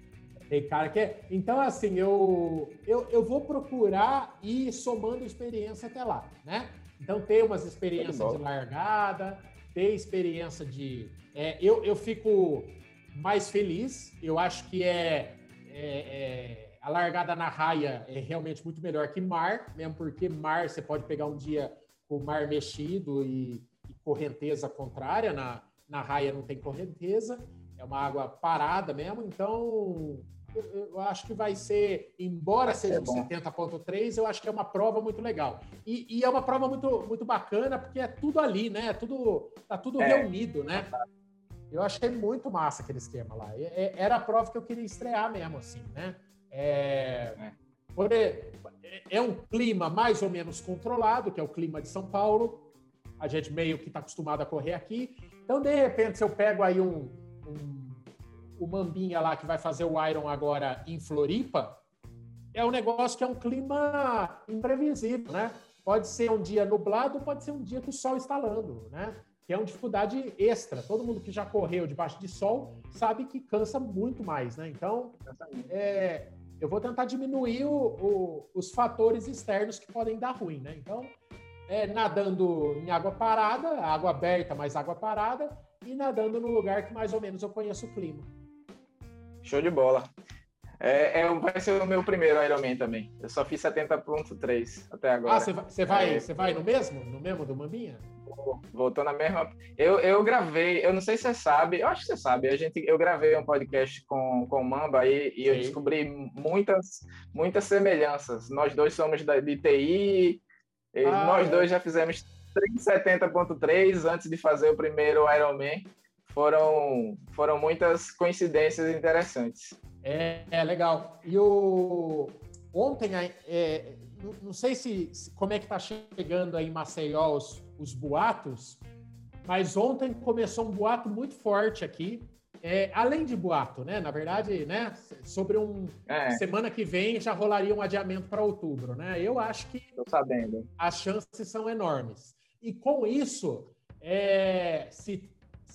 Tem cara que é. Então, assim, eu, eu, eu vou procurar ir somando experiência até lá, né? Então, ter umas experiências de largada, ter experiência de. é, eu, eu fico mais feliz. Eu acho que é, é- é- a largada na raia é realmente muito melhor que mar, mesmo porque mar você pode pegar um dia com o mar mexido e, e correnteza contrária. Na, na raia não tem correnteza, é uma água parada mesmo. Então, eu, acho que vai ser, embora seja É um bom. 70.3, eu acho que é uma prova muito legal. E, e é uma prova muito, muito bacana, porque é tudo ali, né? É tudo, tá tudo É. reunido, né? Eu achei muito massa aquele esquema lá. Era a prova que eu queria estrear mesmo, assim, né? É, É. e- é um clima mais ou menos controlado, que é o clima de São Paulo. A gente meio que está acostumado a correr aqui. Então, de repente, se eu pego aí um, um, o Mambinha lá que vai fazer o Iron agora em Floripa, é um negócio que é um clima imprevisível, né? Pode ser um dia nublado, pode ser um dia com o sol estalando, né? Que é uma dificuldade extra. Todo mundo que já correu debaixo de sol sabe que cansa muito mais, né? Então, é, eu vou tentar diminuir o- o- os fatores externos que podem dar ruim, né? Então, é, nadando em água parada, água aberta, mas água parada, e nadando no lugar que mais ou menos eu conheço o clima. Show de bola. É, é, vai ser o meu primeiro Ironman também. Eu só fiz 70.3 até agora. Ah, você vai, você vai, É. vai no mesmo? No mesmo do Mambinha? Voltou na mesma. Eu, eu gravei, eu não sei se você sabe, eu acho que você sabe. A gente, eu gravei um podcast com, com o Mamba e, e eu descobri muitas, muitas semelhanças. Nós dois somos da, de TI, e Ah, nós é. dois já fizemos 370.3 antes de fazer o primeiro Ironman. Foram, foram muitas coincidências interessantes. É, é legal. E o ontem, é, não, sei se, como é que tá chegando aí em Maceió os, os boatos, mas ontem começou um boato muito forte aqui. É, além de boato, né? Na verdade, né? Sobre um É, semana que vem já rolaria um adiamento para outubro, né? Eu acho que tô sabendo. as chances são enormes. E com isso, é, se,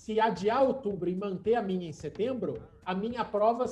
se adiar outubro e manter a minha em setembro, a minha prova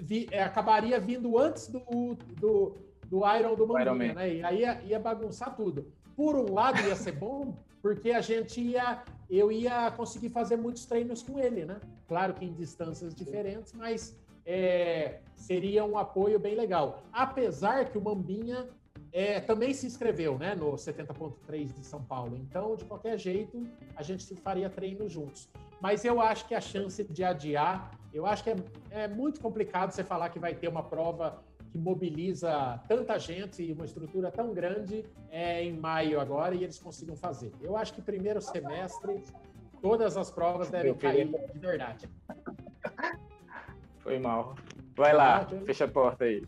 vi- é, acabaria vindo antes do, do, do Iron do Mambinha, Ironman. né? E aí ia, ia bagunçar tudo. Por um lado ia ser bom, porque a gente ia, eu ia conseguir fazer muitos treinos com ele, né? Claro que em distâncias diferentes, mas é, seria um apoio bem legal. Apesar que o Mambinha é, também se inscreveu né, no 70.3 de São Paulo. Então, de qualquer jeito, a gente faria treino juntos. Mas eu acho que a chance de adiar, eu acho que é, é muito complicado você falar que vai ter uma prova que mobiliza tanta gente e uma estrutura tão grande é, em maio agora e eles consigam fazer. Eu acho que primeiro semestre todas as provas devem cair de verdade. Foi mal. Vai lá, fecha a porta aí.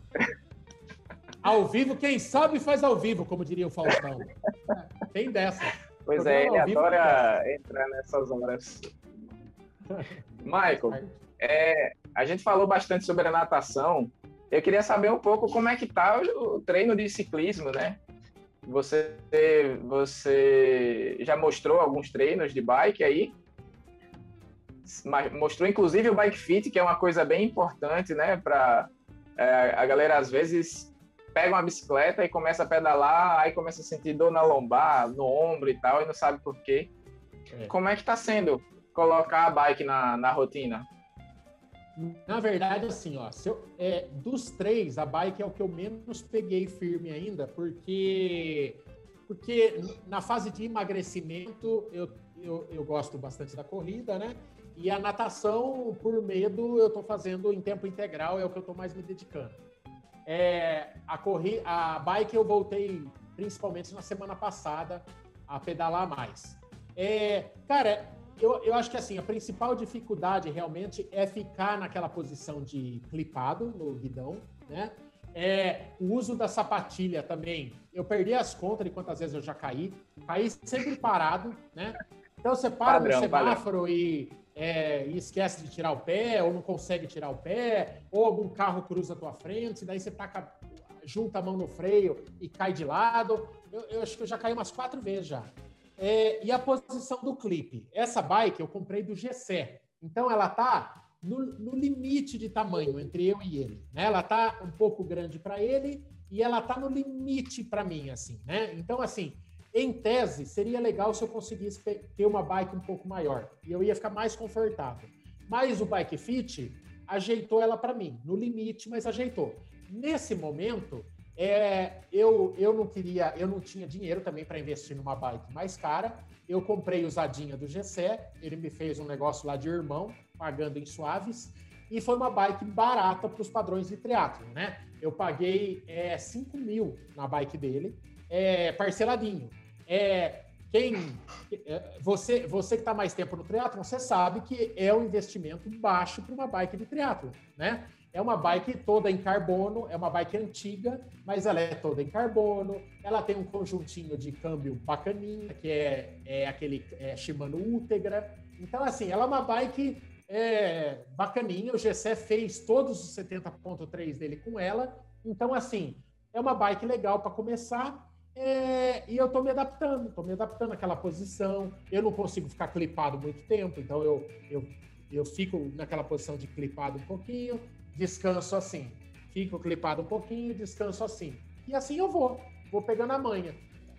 Ao vivo, quem sabe faz ao vivo, como diria o Faustão. Tem dessa. Pois é, ele adora entrar nessas horas. Michael, é, a gente falou bastante sobre a natação. Eu queria saber um pouco como é que tá o, o treino de ciclismo, né? Você, você já mostrou alguns treinos de bike aí? Mostrou inclusive o bike fit, que é uma coisa bem importante, né? Para é, a galera às vezes pega uma bicicleta e começa a pedalar, aí começa a sentir dor na lombar, no ombro e tal, e não sabe por quê. É. Como é que está sendo colocar a bike na, na rotina? Na verdade, assim, ó, eu, é, dos três, a bike é o que eu menos peguei firme ainda, porque porque na fase de emagrecimento eu, eu, eu gosto bastante da corrida, né? E a natação, por medo, eu estou fazendo em tempo integral, é o que eu estou mais me dedicando. É, a, corri a bike eu voltei principalmente na semana passada a pedalar mais. É, cara, eu, eu acho que assim, a principal dificuldade realmente é ficar naquela posição de clipado no guidão, né? É, o uso da sapatilha também. Eu perdi as contas de quantas vezes eu já caí. Caí sempre parado, né? Então você para padrão, no semáforo e é, e esquece de tirar o pé, ou não consegue tirar o pé, ou algum carro cruza a tua frente, daí você taca, junta a mão no freio e cai de lado. Eu, eu acho que eu já caí umas quatro vezes já. É, e a posição do clipe. Essa bike eu comprei do GC. Então ela tá no, no limite de tamanho entre eu e ele. Né? Ela tá um pouco grande para ele e ela tá no limite para mim, assim, né? Então, assim, em tese, seria legal se eu conseguisse ter uma bike um pouco maior e eu ia ficar mais confortável. Mas o Bike Fit ajeitou ela para mim, no limite, mas ajeitou. Nesse momento, é, eu, eu não queria, eu não tinha dinheiro também para investir numa bike mais cara. Eu comprei usadinha do Gessé, ele me fez um negócio lá de irmão, pagando em suaves, e foi uma bike barata para os padrões de triatlo, né? Eu paguei é, 5 mil na bike dele, é, parceladinho. É, quem é, você você que está mais tempo no triatlo, você sabe que é um investimento baixo para uma bike de triatlo, né? É uma bike toda em carbono, é uma bike antiga, mas ela é toda em carbono. Ela tem um conjuntinho de câmbio bacaninha, que é, é aquele é, Shimano Ultegra. Então, assim, ela é uma bike é, bacaninha. O GC fez todos os 70.3 dele com ela. Então, assim, é uma bike legal para começar. É, e eu estou me adaptando, estou me adaptando àquela posição. Eu não consigo ficar clipado muito tempo, então eu, eu, eu fico naquela posição de clipado um pouquinho, descanso assim. Fico clipado um pouquinho, descanso assim. E assim eu vou, vou pegando a manha.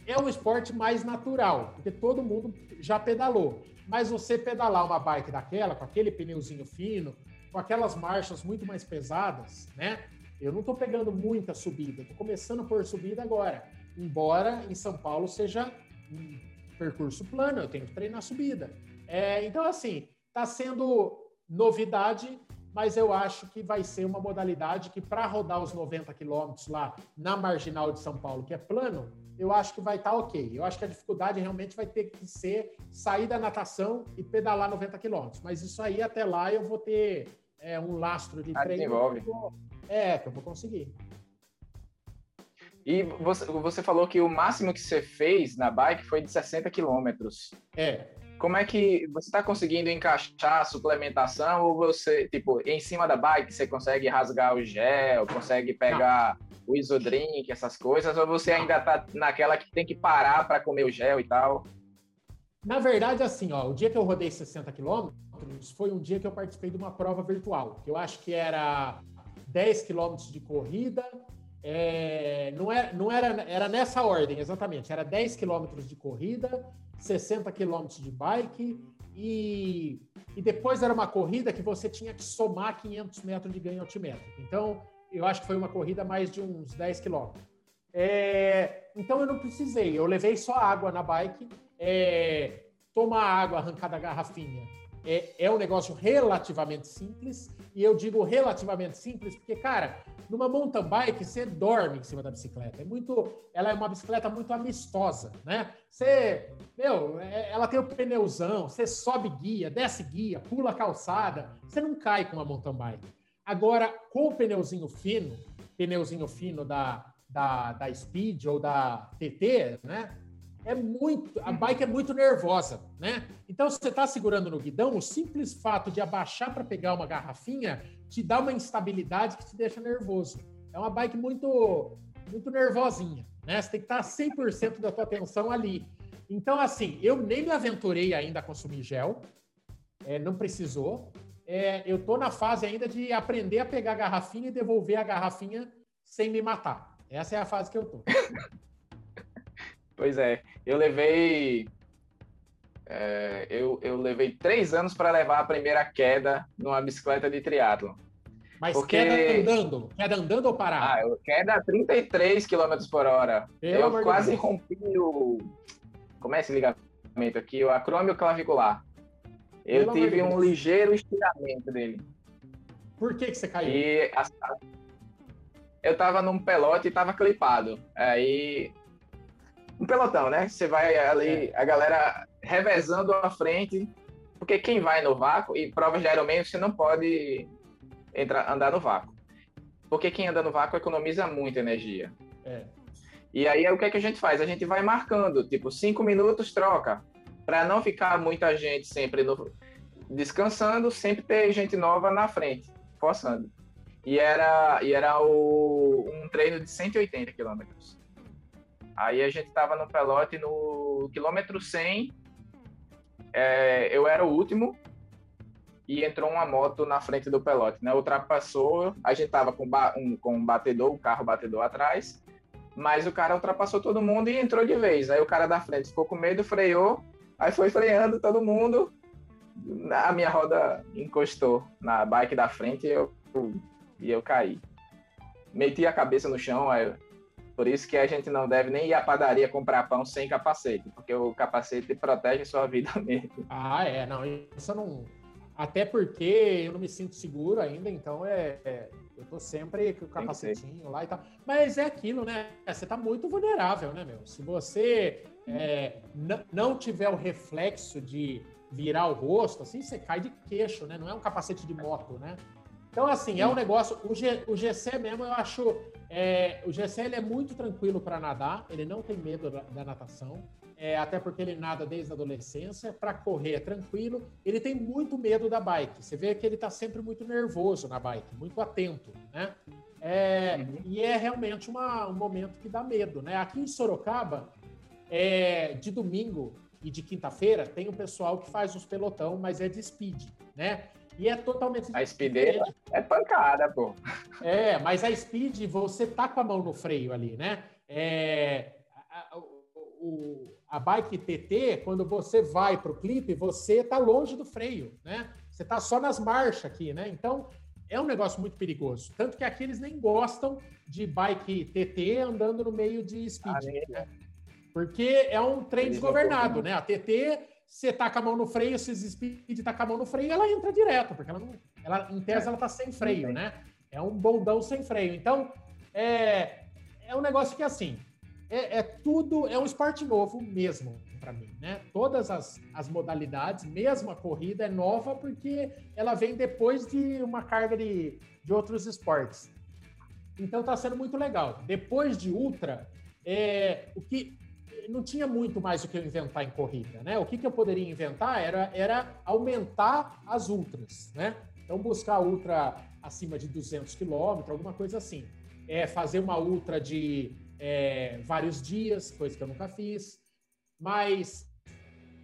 É um esporte mais natural, porque todo mundo já pedalou. Mas você pedalar uma bike daquela, com aquele pneuzinho fino, com aquelas marchas muito mais pesadas, né? Eu não estou pegando muita subida, estou começando por subida agora embora em São Paulo seja um percurso plano, eu tenho que treinar subida. É, então, assim, está sendo novidade, mas eu acho que vai ser uma modalidade que, para rodar os 90 quilômetros lá na marginal de São Paulo, que é plano, eu acho que vai estar tá ok. Eu acho que a dificuldade realmente vai ter que ser sair da natação e pedalar 90 quilômetros. Mas isso aí, até lá, eu vou ter é, um lastro de ah, treino. Que eu vou, é, que eu vou conseguir. E você, você falou que o máximo que você fez na bike foi de 60 quilômetros. É. Como é que você está conseguindo encaixar a suplementação ou você, tipo, em cima da bike você consegue rasgar o gel, consegue pegar Não. o isodrink, essas coisas, ou você ainda está naquela que tem que parar para comer o gel e tal? Na verdade, assim, ó, o dia que eu rodei 60 quilômetros foi um dia que eu participei de uma prova virtual, que eu acho que era 10 quilômetros de corrida, é, não, era, não era, era nessa ordem, exatamente. Era 10 quilômetros de corrida, 60 quilômetros de bike e, e depois era uma corrida que você tinha que somar 500 metros de ganho altimétrico. Então, eu acho que foi uma corrida mais de uns 10 quilômetros. É, então, eu não precisei. Eu levei só água na bike. É, tomar água, arrancar da garrafinha, é, é um negócio relativamente simples. E eu digo relativamente simples porque, cara, numa mountain bike você dorme em cima da bicicleta. É muito, ela é uma bicicleta muito amistosa, né? Você, meu, é, ela tem o pneuzão, você sobe guia, desce guia, pula calçada, você não cai com uma mountain bike. Agora, com o pneuzinho fino, pneuzinho fino da, da, da Speed ou da TT, né? É muito, a bike é muito nervosa, né? Então, se você está segurando no guidão, o simples fato de abaixar para pegar uma garrafinha te dá uma instabilidade que te deixa nervoso. É uma bike muito, muito nervosinha, né? Você tem que estar 100% da tua atenção ali. Então, assim, eu nem me aventurei ainda a consumir gel, é, não precisou. É, eu tô na fase ainda de aprender a pegar a garrafinha e devolver a garrafinha sem me matar. Essa é a fase que eu tô. Pois é, eu levei é, eu, eu levei três anos para levar a primeira queda numa bicicleta de triatlo. Mas porque... queda andando? Queda andando ou parado? Ah, eu queda a 33 km por hora. Eu quase rompi o. Como é esse ligamento aqui? O acrômio clavicular. Eu tive um ligeiro estiramento dele. Por que, que você caiu? E a... eu tava num pelote e tava clipado. Aí um pelotão, né? Você vai ali, é. a galera revezando à frente, porque quem vai no vácuo, e provas de Ironman você não pode entrar, andar no vácuo. Porque quem anda no vácuo economiza muita energia. É. E aí o que, é que a gente faz? A gente vai marcando, tipo, cinco minutos, troca. Para não ficar muita gente sempre no, descansando, sempre ter gente nova na frente, forçando. E era, e era o, um treino de 180 quilômetros. Aí a gente estava no pelote no quilômetro 100, é, eu era o último e entrou uma moto na frente do pelote, né? Ultrapassou, a gente tava com, um, com um batedor, o um carro batedor atrás, mas o cara ultrapassou todo mundo e entrou de vez. Aí o cara da frente ficou com medo, freou, aí foi freando todo mundo, a minha roda encostou na bike da frente e eu, e eu caí. Meti a cabeça no chão, aí por isso que a gente não deve nem ir à padaria comprar pão sem capacete, porque o capacete protege sua vida mesmo. Ah, é, não, isso não. Até porque eu não me sinto seguro ainda, então é, é eu tô sempre com o capacetinho lá e tal. Mas é aquilo, né? Você tá muito vulnerável, né, meu? Se você é, não tiver o reflexo de virar o rosto, assim, você cai de queixo, né? Não é um capacete de moto, né? Então, assim, é um negócio. O, G, o GC mesmo, eu acho. É, o GC ele é muito tranquilo para nadar, ele não tem medo da, da natação, é, até porque ele nada desde a adolescência. Para correr é tranquilo. Ele tem muito medo da bike. Você vê que ele está sempre muito nervoso na bike, muito atento, né? É, uhum. E é realmente uma, um momento que dá medo, né? Aqui em Sorocaba, é, de domingo e de quinta-feira, tem um pessoal que faz uns pelotão, mas é de speed, né? E é totalmente A speed é pancada, pô. É, mas a speed, você tá com a mão no freio ali, né? É, a, o, a bike TT, quando você vai pro clipe, você tá longe do freio, né? Você tá só nas marchas aqui, né? Então, é um negócio muito perigoso. Tanto que aqui eles nem gostam de bike TT andando no meio de speed. Ah, né? Porque é um trem desgovernado, né? A TT você tá com a mão no freio, se Speed tá com a mão no freio, ela entra direto, porque ela não. Ela, em tese, ela tá sem freio, né? É um bondão sem freio. Então, é, é um negócio que assim. É, é tudo, é um esporte novo mesmo para mim, né? Todas as, as modalidades, mesmo a corrida é nova porque ela vem depois de uma carga de, de outros esportes. Então tá sendo muito legal. Depois de ultra, é, o que não tinha muito mais o que eu inventar em corrida, né? O que, que eu poderia inventar era, era aumentar as ultras, né? Então, buscar ultra acima de 200 quilômetros, alguma coisa assim. É, fazer uma ultra de é, vários dias, coisa que eu nunca fiz. Mas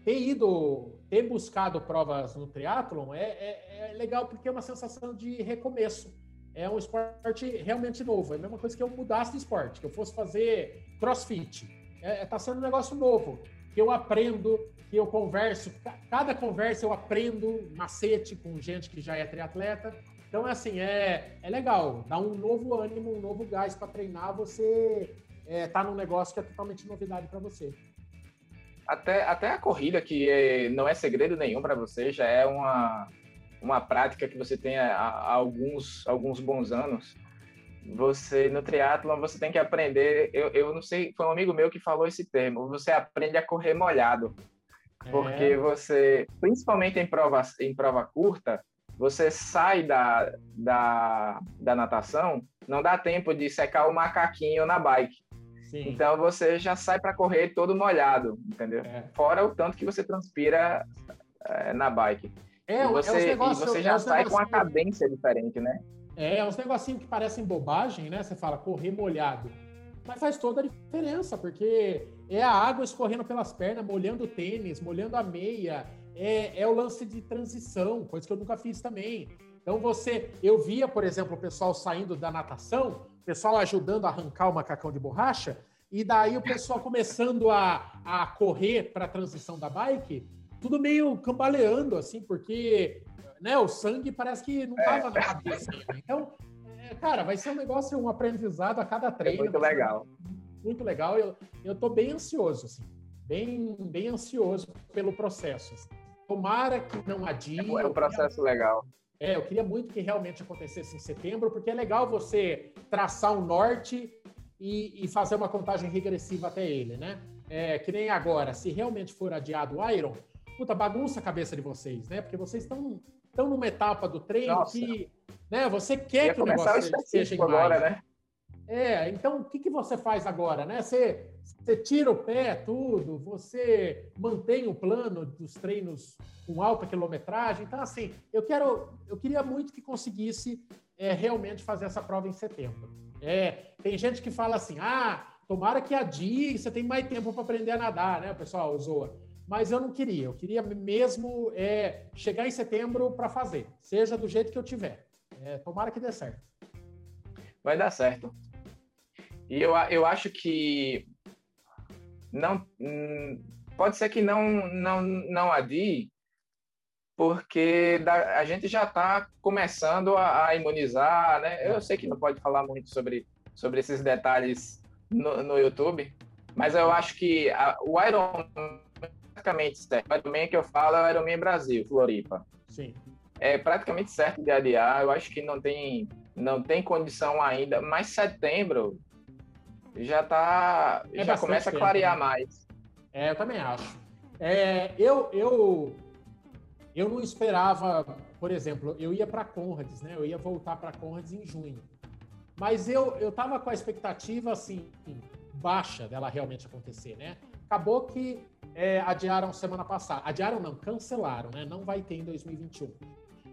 ter ido, ter buscado provas no triatlon é, é, é legal porque é uma sensação de recomeço. É um esporte realmente novo. É a mesma coisa que eu mudasse de esporte, que eu fosse fazer crossfit. É, é, tá sendo um negócio novo. que eu aprendo, que eu converso, cada conversa eu aprendo macete com gente que já é triatleta. Então, assim, é, é legal, dá um novo ânimo, um novo gás para treinar, você é, tá num negócio que é totalmente novidade para você. Até, até a corrida, que é, não é segredo nenhum para você, já é uma, uma prática que você tem há, alguns, alguns bons anos. Você, no triatlon, você tem que aprender, eu, eu não sei, foi um amigo meu que falou esse termo, você aprende a correr molhado. Porque é. você, principalmente em prova, em prova curta, você sai da, da, da natação, não dá tempo de secar o macaquinho na bike. Sim. Então você já sai para correr todo molhado, entendeu? É. Fora o tanto que você transpira é, na bike. É, e você, é negócios, e você já sai com a cadência diferente, né? É, uns negocinhos que parecem bobagem, né? Você fala correr molhado. Mas faz toda a diferença, porque é a água escorrendo pelas pernas, molhando o tênis, molhando a meia, é, é o lance de transição, coisa que eu nunca fiz também. Então você, eu via, por exemplo, o pessoal saindo da natação, o pessoal ajudando a arrancar o macacão de borracha, e daí o pessoal começando a, a correr para a transição da bike, tudo meio cambaleando, assim, porque né, o sangue parece que não estava é. na cabeça. Então, é, cara, vai ser um negócio, um aprendizado a cada treino. É muito legal. Muito legal. Eu, eu tô bem ansioso, assim, bem, bem ansioso pelo processo. Assim. Tomara que não adie. É um processo legal. É, eu queria muito que realmente acontecesse em setembro, porque é legal você traçar um norte e, e fazer uma contagem regressiva até ele, né? É, que nem agora, se realmente for adiado o Iron, puta, bagunça a cabeça de vocês, né? Porque vocês estão estão numa etapa do treino Nossa. que né, você quer que o negócio seja em agora, né? É, então o que, que você faz agora, né? Você, você tira o pé, tudo, você mantém o plano dos treinos com alta quilometragem. Então, assim, eu quero, eu queria muito que conseguisse é, realmente fazer essa prova em setembro. É, tem gente que fala assim, ah, tomara que adie, você tem mais tempo para aprender a nadar, né? O pessoal zoa. Mas eu não queria, eu queria mesmo é, chegar em setembro para fazer, seja do jeito que eu tiver. É, tomara que dê certo. Vai dar certo. E eu, eu acho que não hum, pode ser que não não não adie, porque a gente já está começando a, imunizar, né? Eu sei que não pode falar muito sobre sobre esses detalhes no, no YouTube, mas eu acho que a, o Iron praticamente certo. O Ironman que eu falo é o Ironman Brasil, Floripa. Sim. É praticamente certo de adiar. Eu acho que não tem não tem condição ainda, mas setembro já tá, é já começa a clarear tempo, né? mais. É, eu também acho. É, eu, eu, eu não esperava, por exemplo, eu ia para Conrads, né? Eu ia voltar para Conrads em junho. Mas eu, eu tava com a expectativa, assim, baixa dela realmente acontecer, né? Acabou que é, adiaram semana passada. Adiaram não, cancelaram, né? Não vai ter em 2021.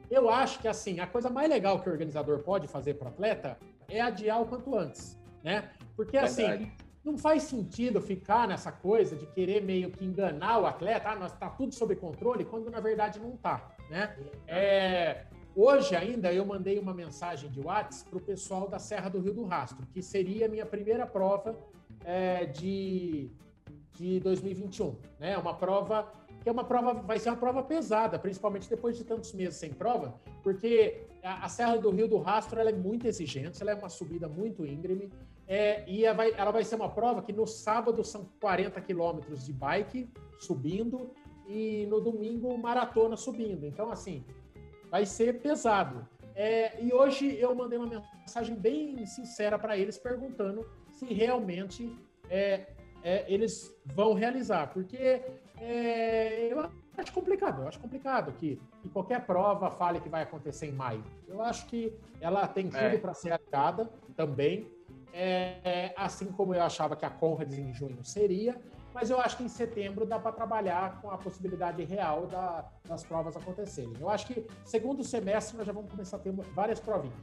Eu acho que, assim, a coisa mais legal que o organizador pode fazer para o atleta é adiar o quanto antes né? Porque assim, não faz sentido ficar nessa coisa de querer meio que enganar o atleta, ah, nós tá tudo sob controle, quando na verdade não tá, né? É, hoje ainda eu mandei uma mensagem de WhatsApp para o pessoal da Serra do Rio do Rastro, que seria a minha primeira prova é, de, de 2021, né? Uma prova que é uma prova, vai ser uma prova pesada, principalmente depois de tantos meses sem prova, porque a, a Serra do Rio do Rastro é muito exigente, ela é uma subida muito íngreme, é, e ela vai, ela vai ser uma prova que no sábado são 40 quilômetros de bike subindo e no domingo maratona subindo. Então, assim, vai ser pesado. É, e hoje eu mandei uma mensagem bem sincera para eles perguntando se realmente é, é, eles vão realizar, porque é, eu acho complicado, eu acho complicado que, que, qualquer prova fale que vai acontecer em maio. Eu acho que ela tem tudo é. para ser adiada também, é, assim como eu achava que a Conrads em junho seria, mas eu acho que em setembro dá para trabalhar com a possibilidade real da, das provas acontecerem. Eu acho que segundo semestre nós já vamos começar a ter várias provinhas.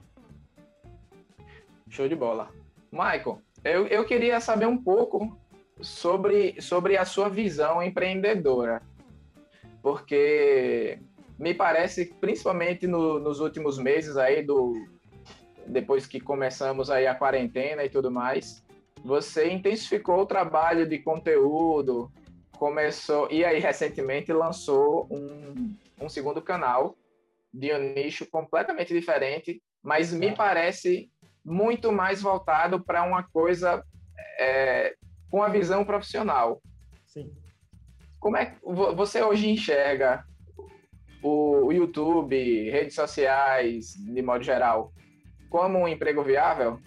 Show de bola. Michael, eu, eu queria saber um pouco sobre, sobre a sua visão empreendedora, porque me parece, principalmente no, nos últimos meses aí do depois que começamos aí a quarentena e tudo mais, você intensificou o trabalho de conteúdo começou. E aí, recentemente, lançou um, um segundo canal de um nicho completamente diferente, mas me parece muito mais voltado para uma coisa é, com a visão profissional. Sim. Como é que você hoje enxerga o YouTube, redes sociais, de modo geral, como um emprego viável?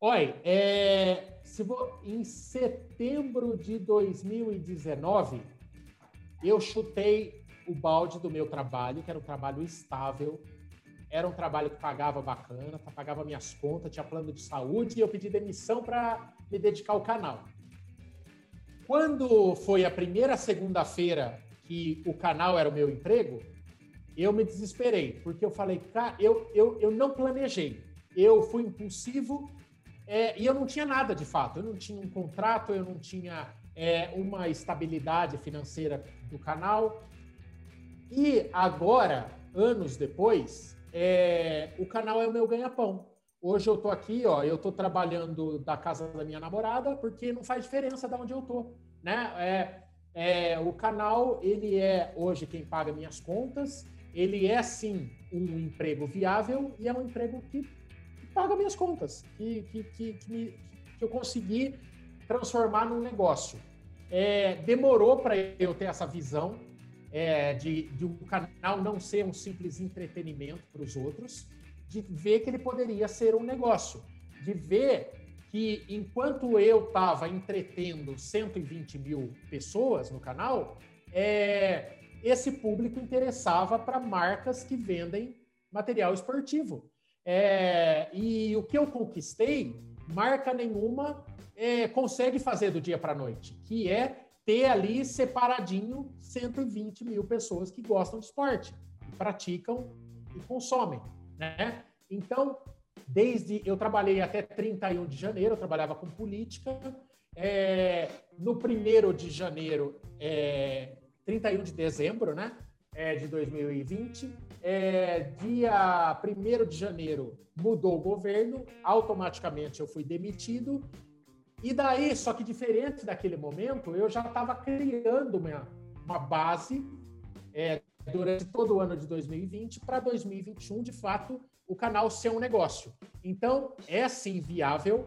Olha, é, se vou, em setembro de 2019, eu chutei o balde do meu trabalho, que era um trabalho estável, era um trabalho que pagava bacana, pagava minhas contas, tinha plano de saúde, e eu pedi demissão para me dedicar ao canal. Quando foi a primeira segunda-feira que o canal era o meu emprego, eu me desesperei, porque eu falei, cara, eu, eu, eu não planejei, eu fui impulsivo é, e eu não tinha nada de fato, eu não tinha um contrato, eu não tinha é, uma estabilidade financeira do canal. E agora, anos depois, é, o canal é o meu ganha-pão. Hoje eu tô aqui, ó, eu tô trabalhando da casa da minha namorada, porque não faz diferença de onde eu tô, né? É, é, o canal, ele é hoje quem paga minhas contas, ele é sim um emprego viável e é um emprego que paga minhas contas, que, que, que, que, me, que eu consegui transformar num negócio. É, demorou para eu ter essa visão é, de, de um canal não ser um simples entretenimento para os outros, de ver que ele poderia ser um negócio, de ver que enquanto eu estava entretendo 120 mil pessoas no canal, é, esse público interessava para marcas que vendem material esportivo. É, e o que eu conquistei, marca nenhuma é, consegue fazer do dia para a noite, que é ter ali separadinho 120 mil pessoas que gostam de esporte, praticam e consomem. Né? Então, desde eu trabalhei até 31 de janeiro, eu trabalhava com política. É, no primeiro de janeiro, é, 31 de dezembro, né? É, de 2020. É, dia 1 de janeiro mudou o governo, automaticamente eu fui demitido. E daí, só que diferente daquele momento, eu já estava criando uma, uma base é, durante todo o ano de 2020 para 2021, de fato, o canal ser um negócio. Então, é sim viável,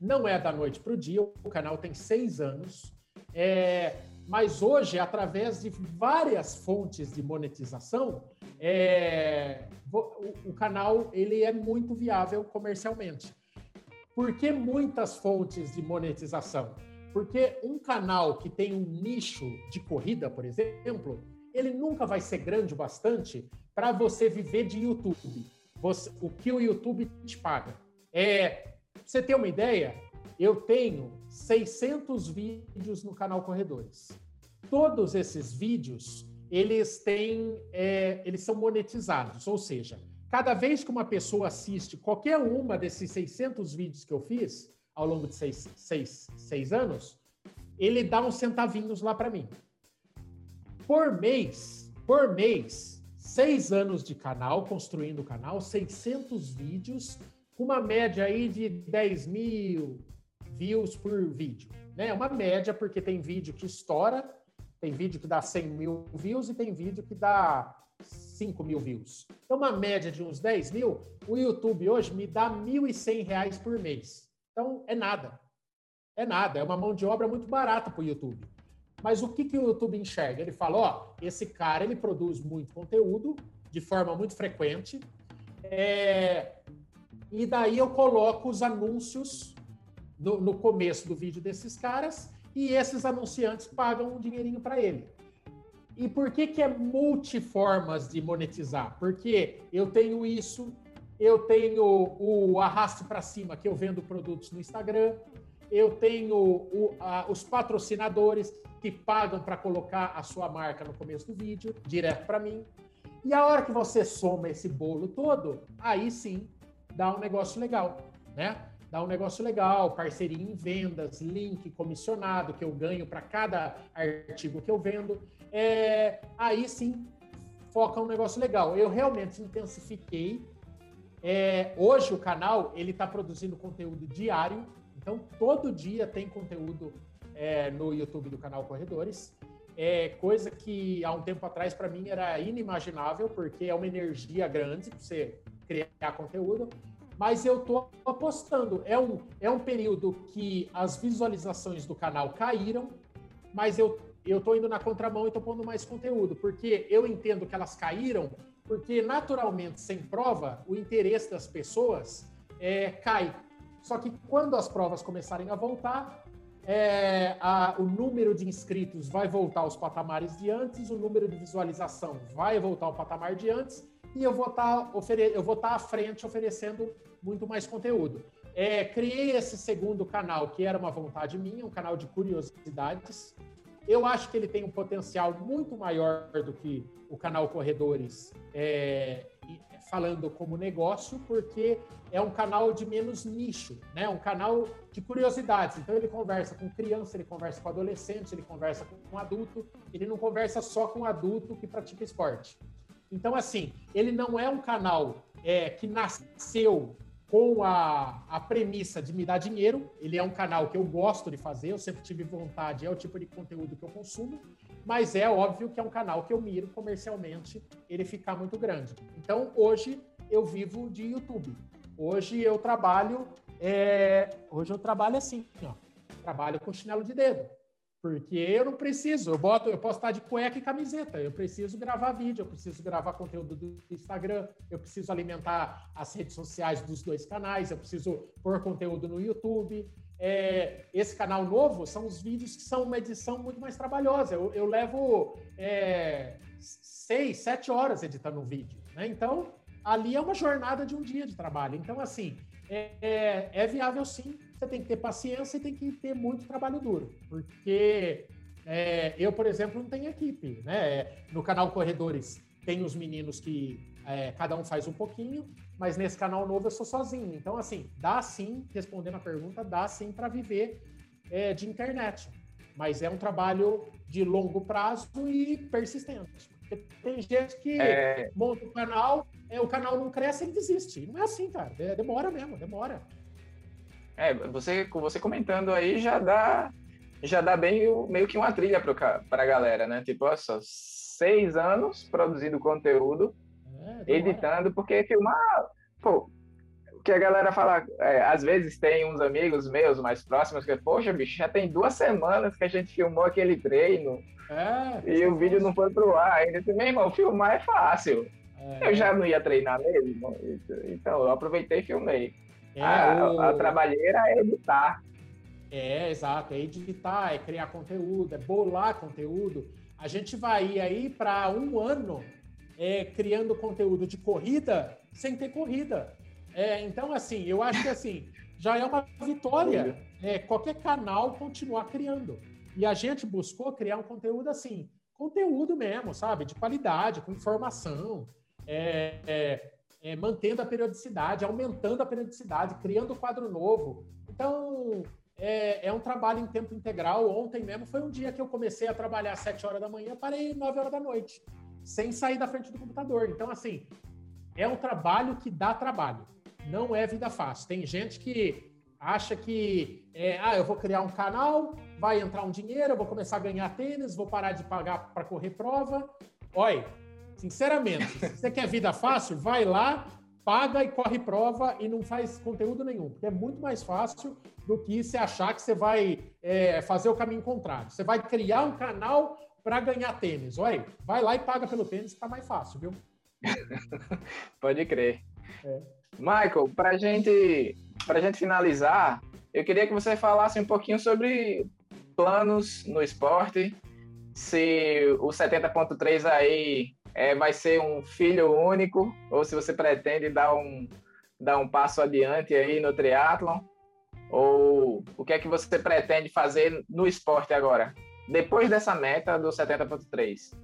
não é da noite para o dia, o canal tem seis anos, é, mas hoje, através de várias fontes de monetização, é, o, o canal ele é muito viável comercialmente. Por que muitas fontes de monetização? Porque um canal que tem um nicho de corrida, por exemplo, ele nunca vai ser grande o bastante para você viver de YouTube você, o que o YouTube te paga. É, você ter uma ideia, eu tenho 600 vídeos no canal Corredores. Todos esses vídeos, eles têm, é, eles são monetizados, ou seja, cada vez que uma pessoa assiste qualquer uma desses 600 vídeos que eu fiz ao longo de seis, seis, seis anos, ele dá uns centavinhos lá para mim. Por mês, por mês, seis anos de canal, construindo o canal, 600 vídeos, uma média aí de 10 mil views por vídeo. Né? Uma média, porque tem vídeo que estoura, tem vídeo que dá 100 mil views e tem vídeo que dá 5 mil views. Então, uma média de uns 10 mil, o YouTube hoje me dá 1.100 reais por mês. Então, é nada. É nada, é uma mão de obra muito barata para o YouTube. Mas o que, que o YouTube enxerga? Ele fala, ó, esse cara ele produz muito conteúdo de forma muito frequente, é... e daí eu coloco os anúncios no, no, começo do vídeo desses caras e esses anunciantes pagam um dinheirinho para ele. E por que, que é multiformas de monetizar? Porque eu tenho isso, eu tenho o arrasto para cima, que eu vendo produtos no Instagram, eu tenho o, a, os patrocinadores que pagam para colocar a sua marca no começo do vídeo, direto para mim. E a hora que você soma esse bolo todo, aí sim dá um negócio legal, né? Dá um negócio legal, parceria em vendas, link comissionado que eu ganho para cada artigo que eu vendo. É, aí sim foca um negócio legal. Eu realmente intensifiquei. É, hoje o canal ele está produzindo conteúdo diário, então todo dia tem conteúdo é, no YouTube do canal Corredores. É coisa que há um tempo atrás para mim era inimaginável, porque é uma energia grande para você criar conteúdo. Mas eu estou apostando. É um, é um período que as visualizações do canal caíram, mas eu eu estou indo na contramão e estou pondo mais conteúdo, porque eu entendo que elas caíram, porque naturalmente, sem prova, o interesse das pessoas é, cai. Só que quando as provas começarem a voltar, é, a, o número de inscritos vai voltar aos patamares de antes, o número de visualização vai voltar ao patamar de antes, e eu vou estar tá eu vou estar tá à frente oferecendo muito mais conteúdo. É, criei esse segundo canal, que era uma vontade minha, um canal de curiosidades. Eu acho que ele tem um potencial muito maior do que o canal Corredores, é, falando como negócio, porque é um canal de menos nicho, né? Um canal de curiosidades. Então ele conversa com criança, ele conversa com adolescente, ele conversa com adulto. Ele não conversa só com adulto que pratica esporte. Então assim, ele não é um canal é, que nasceu com a, a premissa de me dar dinheiro. Ele é um canal que eu gosto de fazer, eu sempre tive vontade, é o tipo de conteúdo que eu consumo, mas é óbvio que é um canal que eu miro comercialmente ele ficar muito grande. Então, hoje eu vivo de YouTube. Hoje eu trabalho, é, hoje eu trabalho assim, ó, trabalho com chinelo de dedo. Porque eu não preciso, eu boto, eu posso estar de cueca e camiseta, eu preciso gravar vídeo, eu preciso gravar conteúdo do Instagram, eu preciso alimentar as redes sociais dos dois canais, eu preciso pôr conteúdo no YouTube. É, esse canal novo são os vídeos que são uma edição muito mais trabalhosa. Eu, eu levo é, seis, sete horas editando um vídeo. Né? Então, ali é uma jornada de um dia de trabalho. Então, assim, é, é, é viável sim você tem que ter paciência e tem que ter muito trabalho duro, porque é, eu, por exemplo, não tenho equipe, né? No canal Corredores tem os meninos que é, cada um faz um pouquinho, mas nesse canal novo eu sou sozinho. Então, assim, dá sim, respondendo a pergunta, dá sim para viver é, de internet, mas é um trabalho de longo prazo e persistente. Porque tem gente que é... monta o canal, é, o canal não cresce e desiste. Não é assim, cara. É, demora mesmo, demora. É, você, você comentando aí já dá já dá bem meio que uma trilha para a galera, né? Tipo, olha só, seis anos produzindo conteúdo, é, editando, porque filmar, pô, o que a galera fala, é, às vezes tem uns amigos meus mais próximos que, poxa, bicho, já tem duas semanas que a gente filmou aquele treino é, e o vídeo não foi pro ar. Ainda disse, meu irmão, filmar é fácil. É. Eu já não ia treinar mesmo, então eu aproveitei e filmei. É, a, o... a trabalheira é editar. É, exato, é editar, é criar conteúdo, é bolar conteúdo. A gente vai aí para um ano é, criando conteúdo de corrida sem ter corrida. É, então, assim, eu acho que assim já é uma vitória é, qualquer canal continuar criando. E a gente buscou criar um conteúdo assim, conteúdo mesmo, sabe? De qualidade, com informação. É, é, é, mantendo a periodicidade, aumentando a periodicidade, criando quadro novo. Então, é, é, um trabalho em tempo integral. Ontem mesmo foi um dia que eu comecei a trabalhar às 7 horas da manhã, parei 9 horas da noite, sem sair da frente do computador. Então, assim, é um trabalho que dá trabalho. Não é vida fácil. Tem gente que acha que, é, ah, eu vou criar um canal, vai entrar um dinheiro, eu vou começar a ganhar tênis, vou parar de pagar para correr prova. Olha, Sinceramente, se você quer vida fácil, vai lá, paga e corre prova e não faz conteúdo nenhum, porque é muito mais fácil do que você achar que você vai é, fazer o caminho contrário. Você vai criar um canal para ganhar tênis. Olha, vai lá e paga pelo tênis, que tá mais fácil, viu? Pode crer. É. Michael, para gente, a gente finalizar, eu queria que você falasse um pouquinho sobre planos no esporte, se o 70.3 aí é, vai ser um filho único, ou se você pretende dar um, dar um passo adiante aí no triatlon, ou o que é que você pretende fazer no esporte agora, depois dessa meta do 70.3?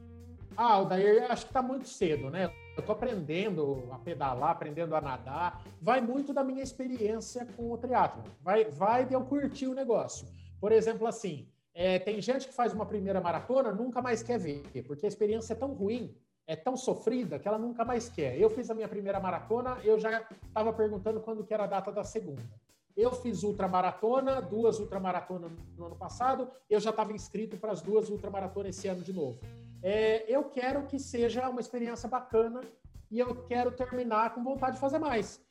Ah, daí acho que está muito cedo, né? Eu estou aprendendo a pedalar, aprendendo a nadar. Vai muito da minha experiência com o triatlo. Vai, vai de eu curtir o negócio. Por exemplo, assim, é, tem gente que faz uma primeira maratona, nunca mais quer ver, porque a experiência é tão ruim é tão sofrida que ela nunca mais quer. Eu fiz a minha primeira maratona, eu já estava perguntando quando que era a data da segunda. eu fiz ultramaratona, duas ultramaratonas no ano passado, eu já estava inscrito para as duas ultramaratonas esse ano de novo. É, eu quero que seja uma experiência bacana e eu quero terminar com vontade de fazer mais.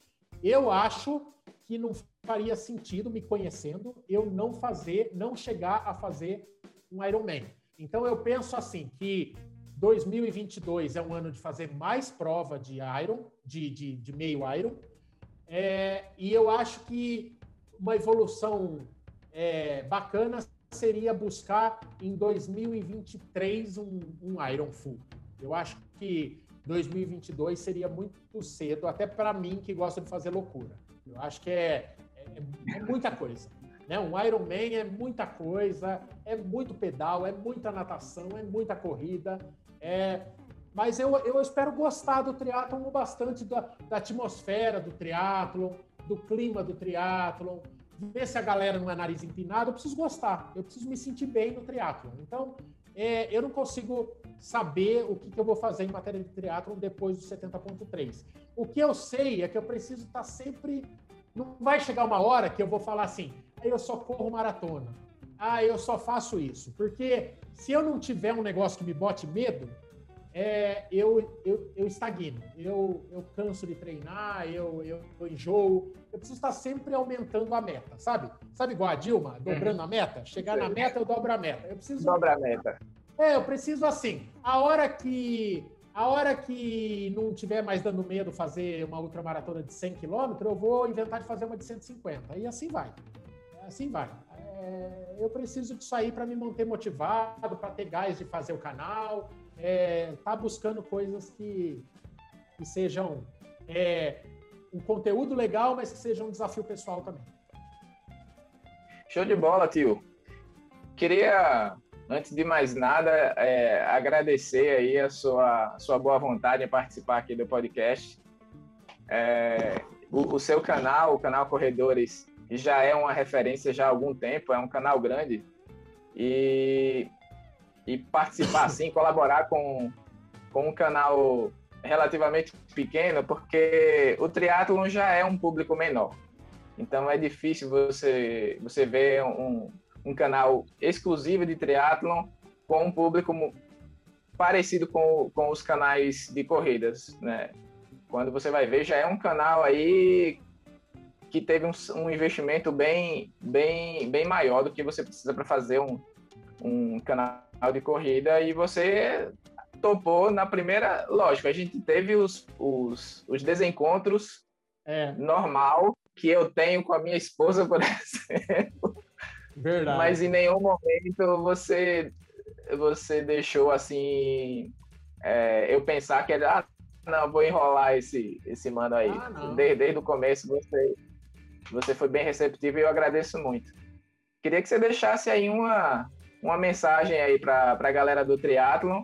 Eu acho que não faria sentido, me conhecendo, eu não fazer, não chegar a fazer um Ironman. Então eu penso assim que 2022 é um ano de fazer mais prova de Iron, de, de, de meio Iron, é, e eu acho que uma evolução é, bacana seria buscar em 2023 um, um Iron Full. Eu acho que 2022 seria muito cedo, até para mim que gosta de fazer loucura. Eu acho que é, é, é muita coisa. Né? Um Ironman é muita coisa, é muito pedal, é muita natação, é muita corrida. É... Mas eu, eu espero gostar do triatlon bastante da, da atmosfera do triatlon, do clima do triatlon, ver se a galera não é nariz empinado. Eu preciso gostar, eu preciso me sentir bem no triatlon. Então, é, eu não consigo saber o que, que, eu vou fazer em matéria de triatlon depois do 70.3. O que eu sei é que eu preciso estar sempre não vai chegar uma hora que eu vou falar assim, ah, eu só corro maratona. Ah, eu só faço isso. Porque se eu não tiver um negócio que me bote medo, é, eu, eu, eu estagno. Eu, eu canso de treinar, eu, eu, eu enjoo. Eu preciso estar sempre aumentando a meta, sabe? Sabe igual a Dilma, dobrando a meta? Chegar na meta, eu dobro a meta. Eu preciso. Dobra a meta. É, eu preciso assim. A hora que a hora que não tiver mais dando medo fazer uma ultramaratona de 100 km, eu vou inventar de fazer uma de 150. E assim vai. Assim vai. É, eu preciso disso aí para me manter motivado, para ter gás de fazer o canal, é, tá buscando coisas que, que sejam é, um conteúdo legal, mas que sejam um desafio pessoal também. Show de bola, tio. Queria Antes de mais nada, é, agradecer aí a sua, sua boa vontade em participar aqui do podcast. É, o, o, seu canal, o canal Corredores, já é uma referência já há algum tempo, é um canal grande. E, e participar assim, colaborar com, com um canal relativamente pequeno, porque o triatlon já é um público menor. Então é difícil você, você ver um, um canal exclusivo de triatlon com um público parecido com, com os canais de corridas, né? Quando você vai ver, já é um canal aí que teve um, um investimento bem, bem, bem maior do que você precisa para fazer um, um canal de corrida e você topou na primeira. Lógico, a gente teve os, os, os desencontros é. normal que eu tenho com a minha esposa, por exemplo. Verdade. Mas em nenhum momento você você deixou assim é, eu pensar que era ah, não vou enrolar esse esse mano aí. Ah, desde, desde o começo você você foi bem receptivo e eu agradeço muito. Queria que você deixasse aí uma uma mensagem aí para a galera do triatlon.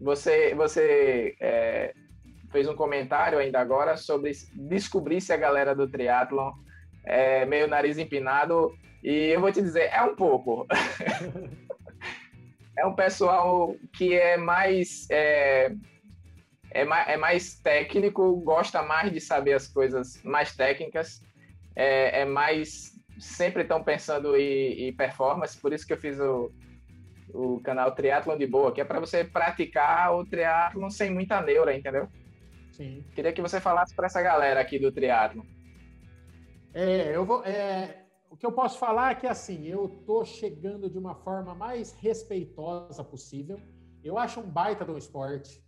Você você é, fez um comentário ainda agora sobre descobrir se a galera do triatlon é meio nariz empinado e eu vou te dizer, é um pouco. é um pessoal que é mais, é, é, é mais técnico, gosta mais de saber as coisas mais técnicas, é, é mais. Sempre estão pensando em, em, performance, por isso que eu fiz o, o canal Triathlon de Boa, que é para você praticar o triatlon sem muita neura, entendeu? Sim. Queria que você falasse para essa galera aqui do triatlon. É, eu vou. É, o que eu posso falar é que assim, eu tô chegando de uma forma mais respeitosa possível. Eu acho um baita do esporte.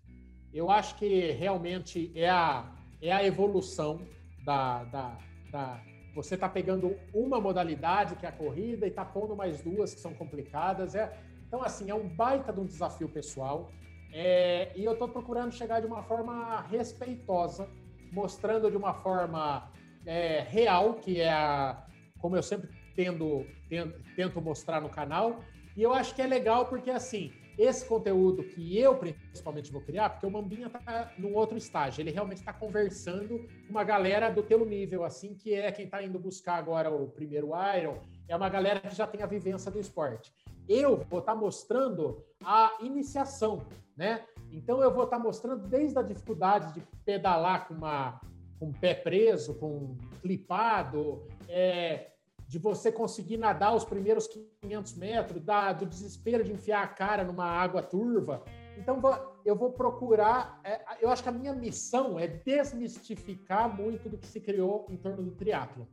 Eu acho que realmente é a, é a evolução da, da, da você está pegando uma modalidade, que é a corrida, e está pondo mais duas que são complicadas. É, então, assim, é um baita de um desafio pessoal. É, e eu estou procurando chegar de uma forma respeitosa, mostrando de uma forma é, real, que é a, como eu sempre tendo, tendo, tento mostrar no canal. E eu acho que é legal porque, assim, esse conteúdo que eu principalmente vou criar, porque o Mambinha está num outro estágio, ele realmente está conversando com uma galera do teu nível, assim, que é quem está indo buscar agora o primeiro Iron, é uma galera que já tem a vivência do esporte. Eu vou estar tá mostrando a iniciação, né? Então eu vou estar tá mostrando desde a dificuldade de pedalar com uma com pé preso, com clipado, é, de você conseguir nadar os primeiros 500 metros, da, do desespero de enfiar a cara numa água turva. Então, eu vou procurar. É, eu acho que a minha missão é desmistificar muito do que se criou em torno do triatlo,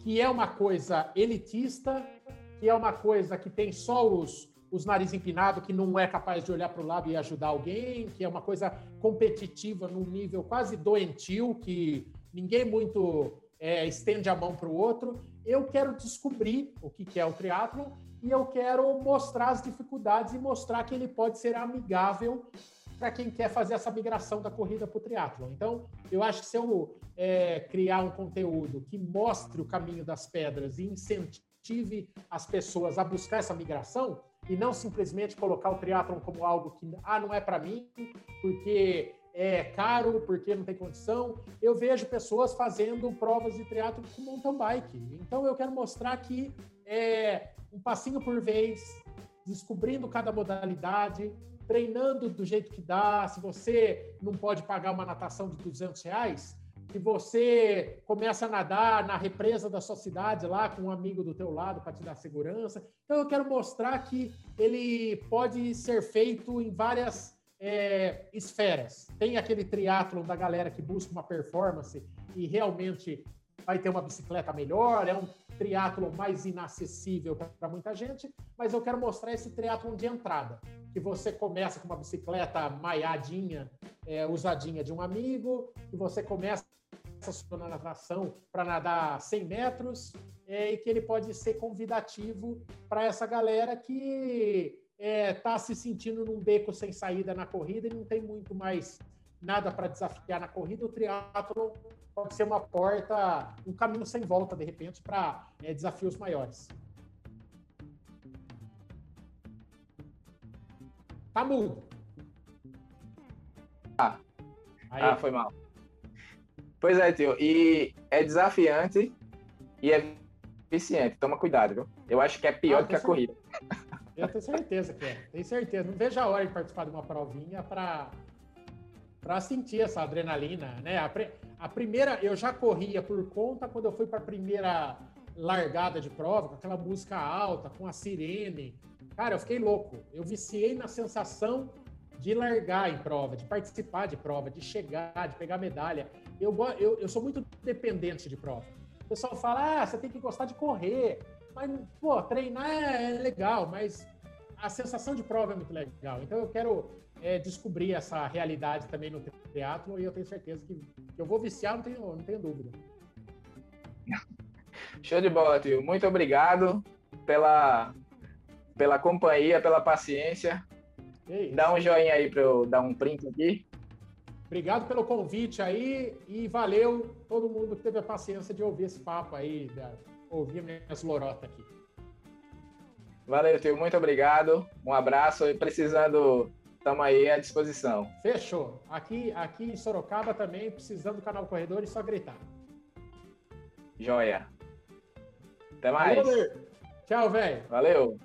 que é uma coisa elitista, que é uma coisa que tem só os, os nariz empinado, que não é capaz de olhar para o lado e ajudar alguém, que é uma coisa competitiva num nível quase doentio, que ninguém muito é, estende a mão para o outro. Eu quero descobrir o que, é o triatlo e eu quero mostrar as dificuldades e mostrar que ele pode ser amigável para quem quer fazer essa migração da corrida para o triatlo. Então, eu acho que se eu é, criar um conteúdo que mostre o caminho das pedras e incentive as pessoas a buscar essa migração e não simplesmente colocar o triatlon como algo que ah, não é para mim, porque é caro, porque não tem condição. Eu vejo pessoas fazendo provas de triatlo com mountain bike. Então eu quero mostrar que é um passinho por vez, descobrindo cada modalidade, treinando do jeito que dá. Se você não pode pagar uma natação de 200 reais, que você começa a nadar na represa da sua cidade lá com um amigo do teu lado para te dar segurança. Então eu quero mostrar que ele pode ser feito em várias é, esferas. Tem aquele triatlon da galera que busca uma performance e realmente vai ter uma bicicleta melhor, é um triatlon mais inacessível para muita gente, mas eu quero mostrar esse triatlon de entrada, que você começa com uma bicicleta maiadinha, é, usadinha de um amigo, que você começa na natação para nadar 100 metros, é, e que ele pode ser convidativo para essa galera que está é, tá se sentindo num beco sem saída na corrida e não tem muito mais nada para desafiar na corrida, o triatlo pode ser uma porta, um caminho sem volta, de repente, para é, desafios maiores. Tá mudo. Ah. ah, foi mal. Pois é, tio. E é desafiante e é eficiente. Toma cuidado, viu? Eu acho que é pior ah, do que a corrida. Eu tenho certeza que é. Tenho certeza. Não vejo a hora de participar de uma provinha para para sentir essa adrenalina, né? A, a, primeira eu já corria por conta quando eu fui para a primeira largada de prova, com aquela música alta, com a sirene. Cara, eu fiquei louco. Eu viciei na sensação de largar em prova, de participar de prova, de chegar, de pegar medalha. Eu, eu, eu sou muito dependente de prova. O pessoal fala, ah, você tem que gostar de correr. Mas, pô, treinar é legal, mas a sensação de prova é muito legal. Então eu quero é, descobrir essa realidade também no teatro e eu tenho certeza que, que eu vou viciar, não tenho, não tenho dúvida. Show de bola, tio. Muito obrigado pela, pela companhia, pela paciência. Dá um joinha aí para eu dar um print aqui. Obrigado pelo convite aí e valeu todo mundo que teve a paciência de ouvir esse papo aí, ouvir minhas lorotas aqui. Valeu, tio. Muito obrigado. Um abraço e precisando, estamos aí à disposição. Fechou. Aqui, aqui em Sorocaba também, precisando do canal Corredor, e só gritar. Joia. Até mais. Valeu. Tchau, velho. Valeu.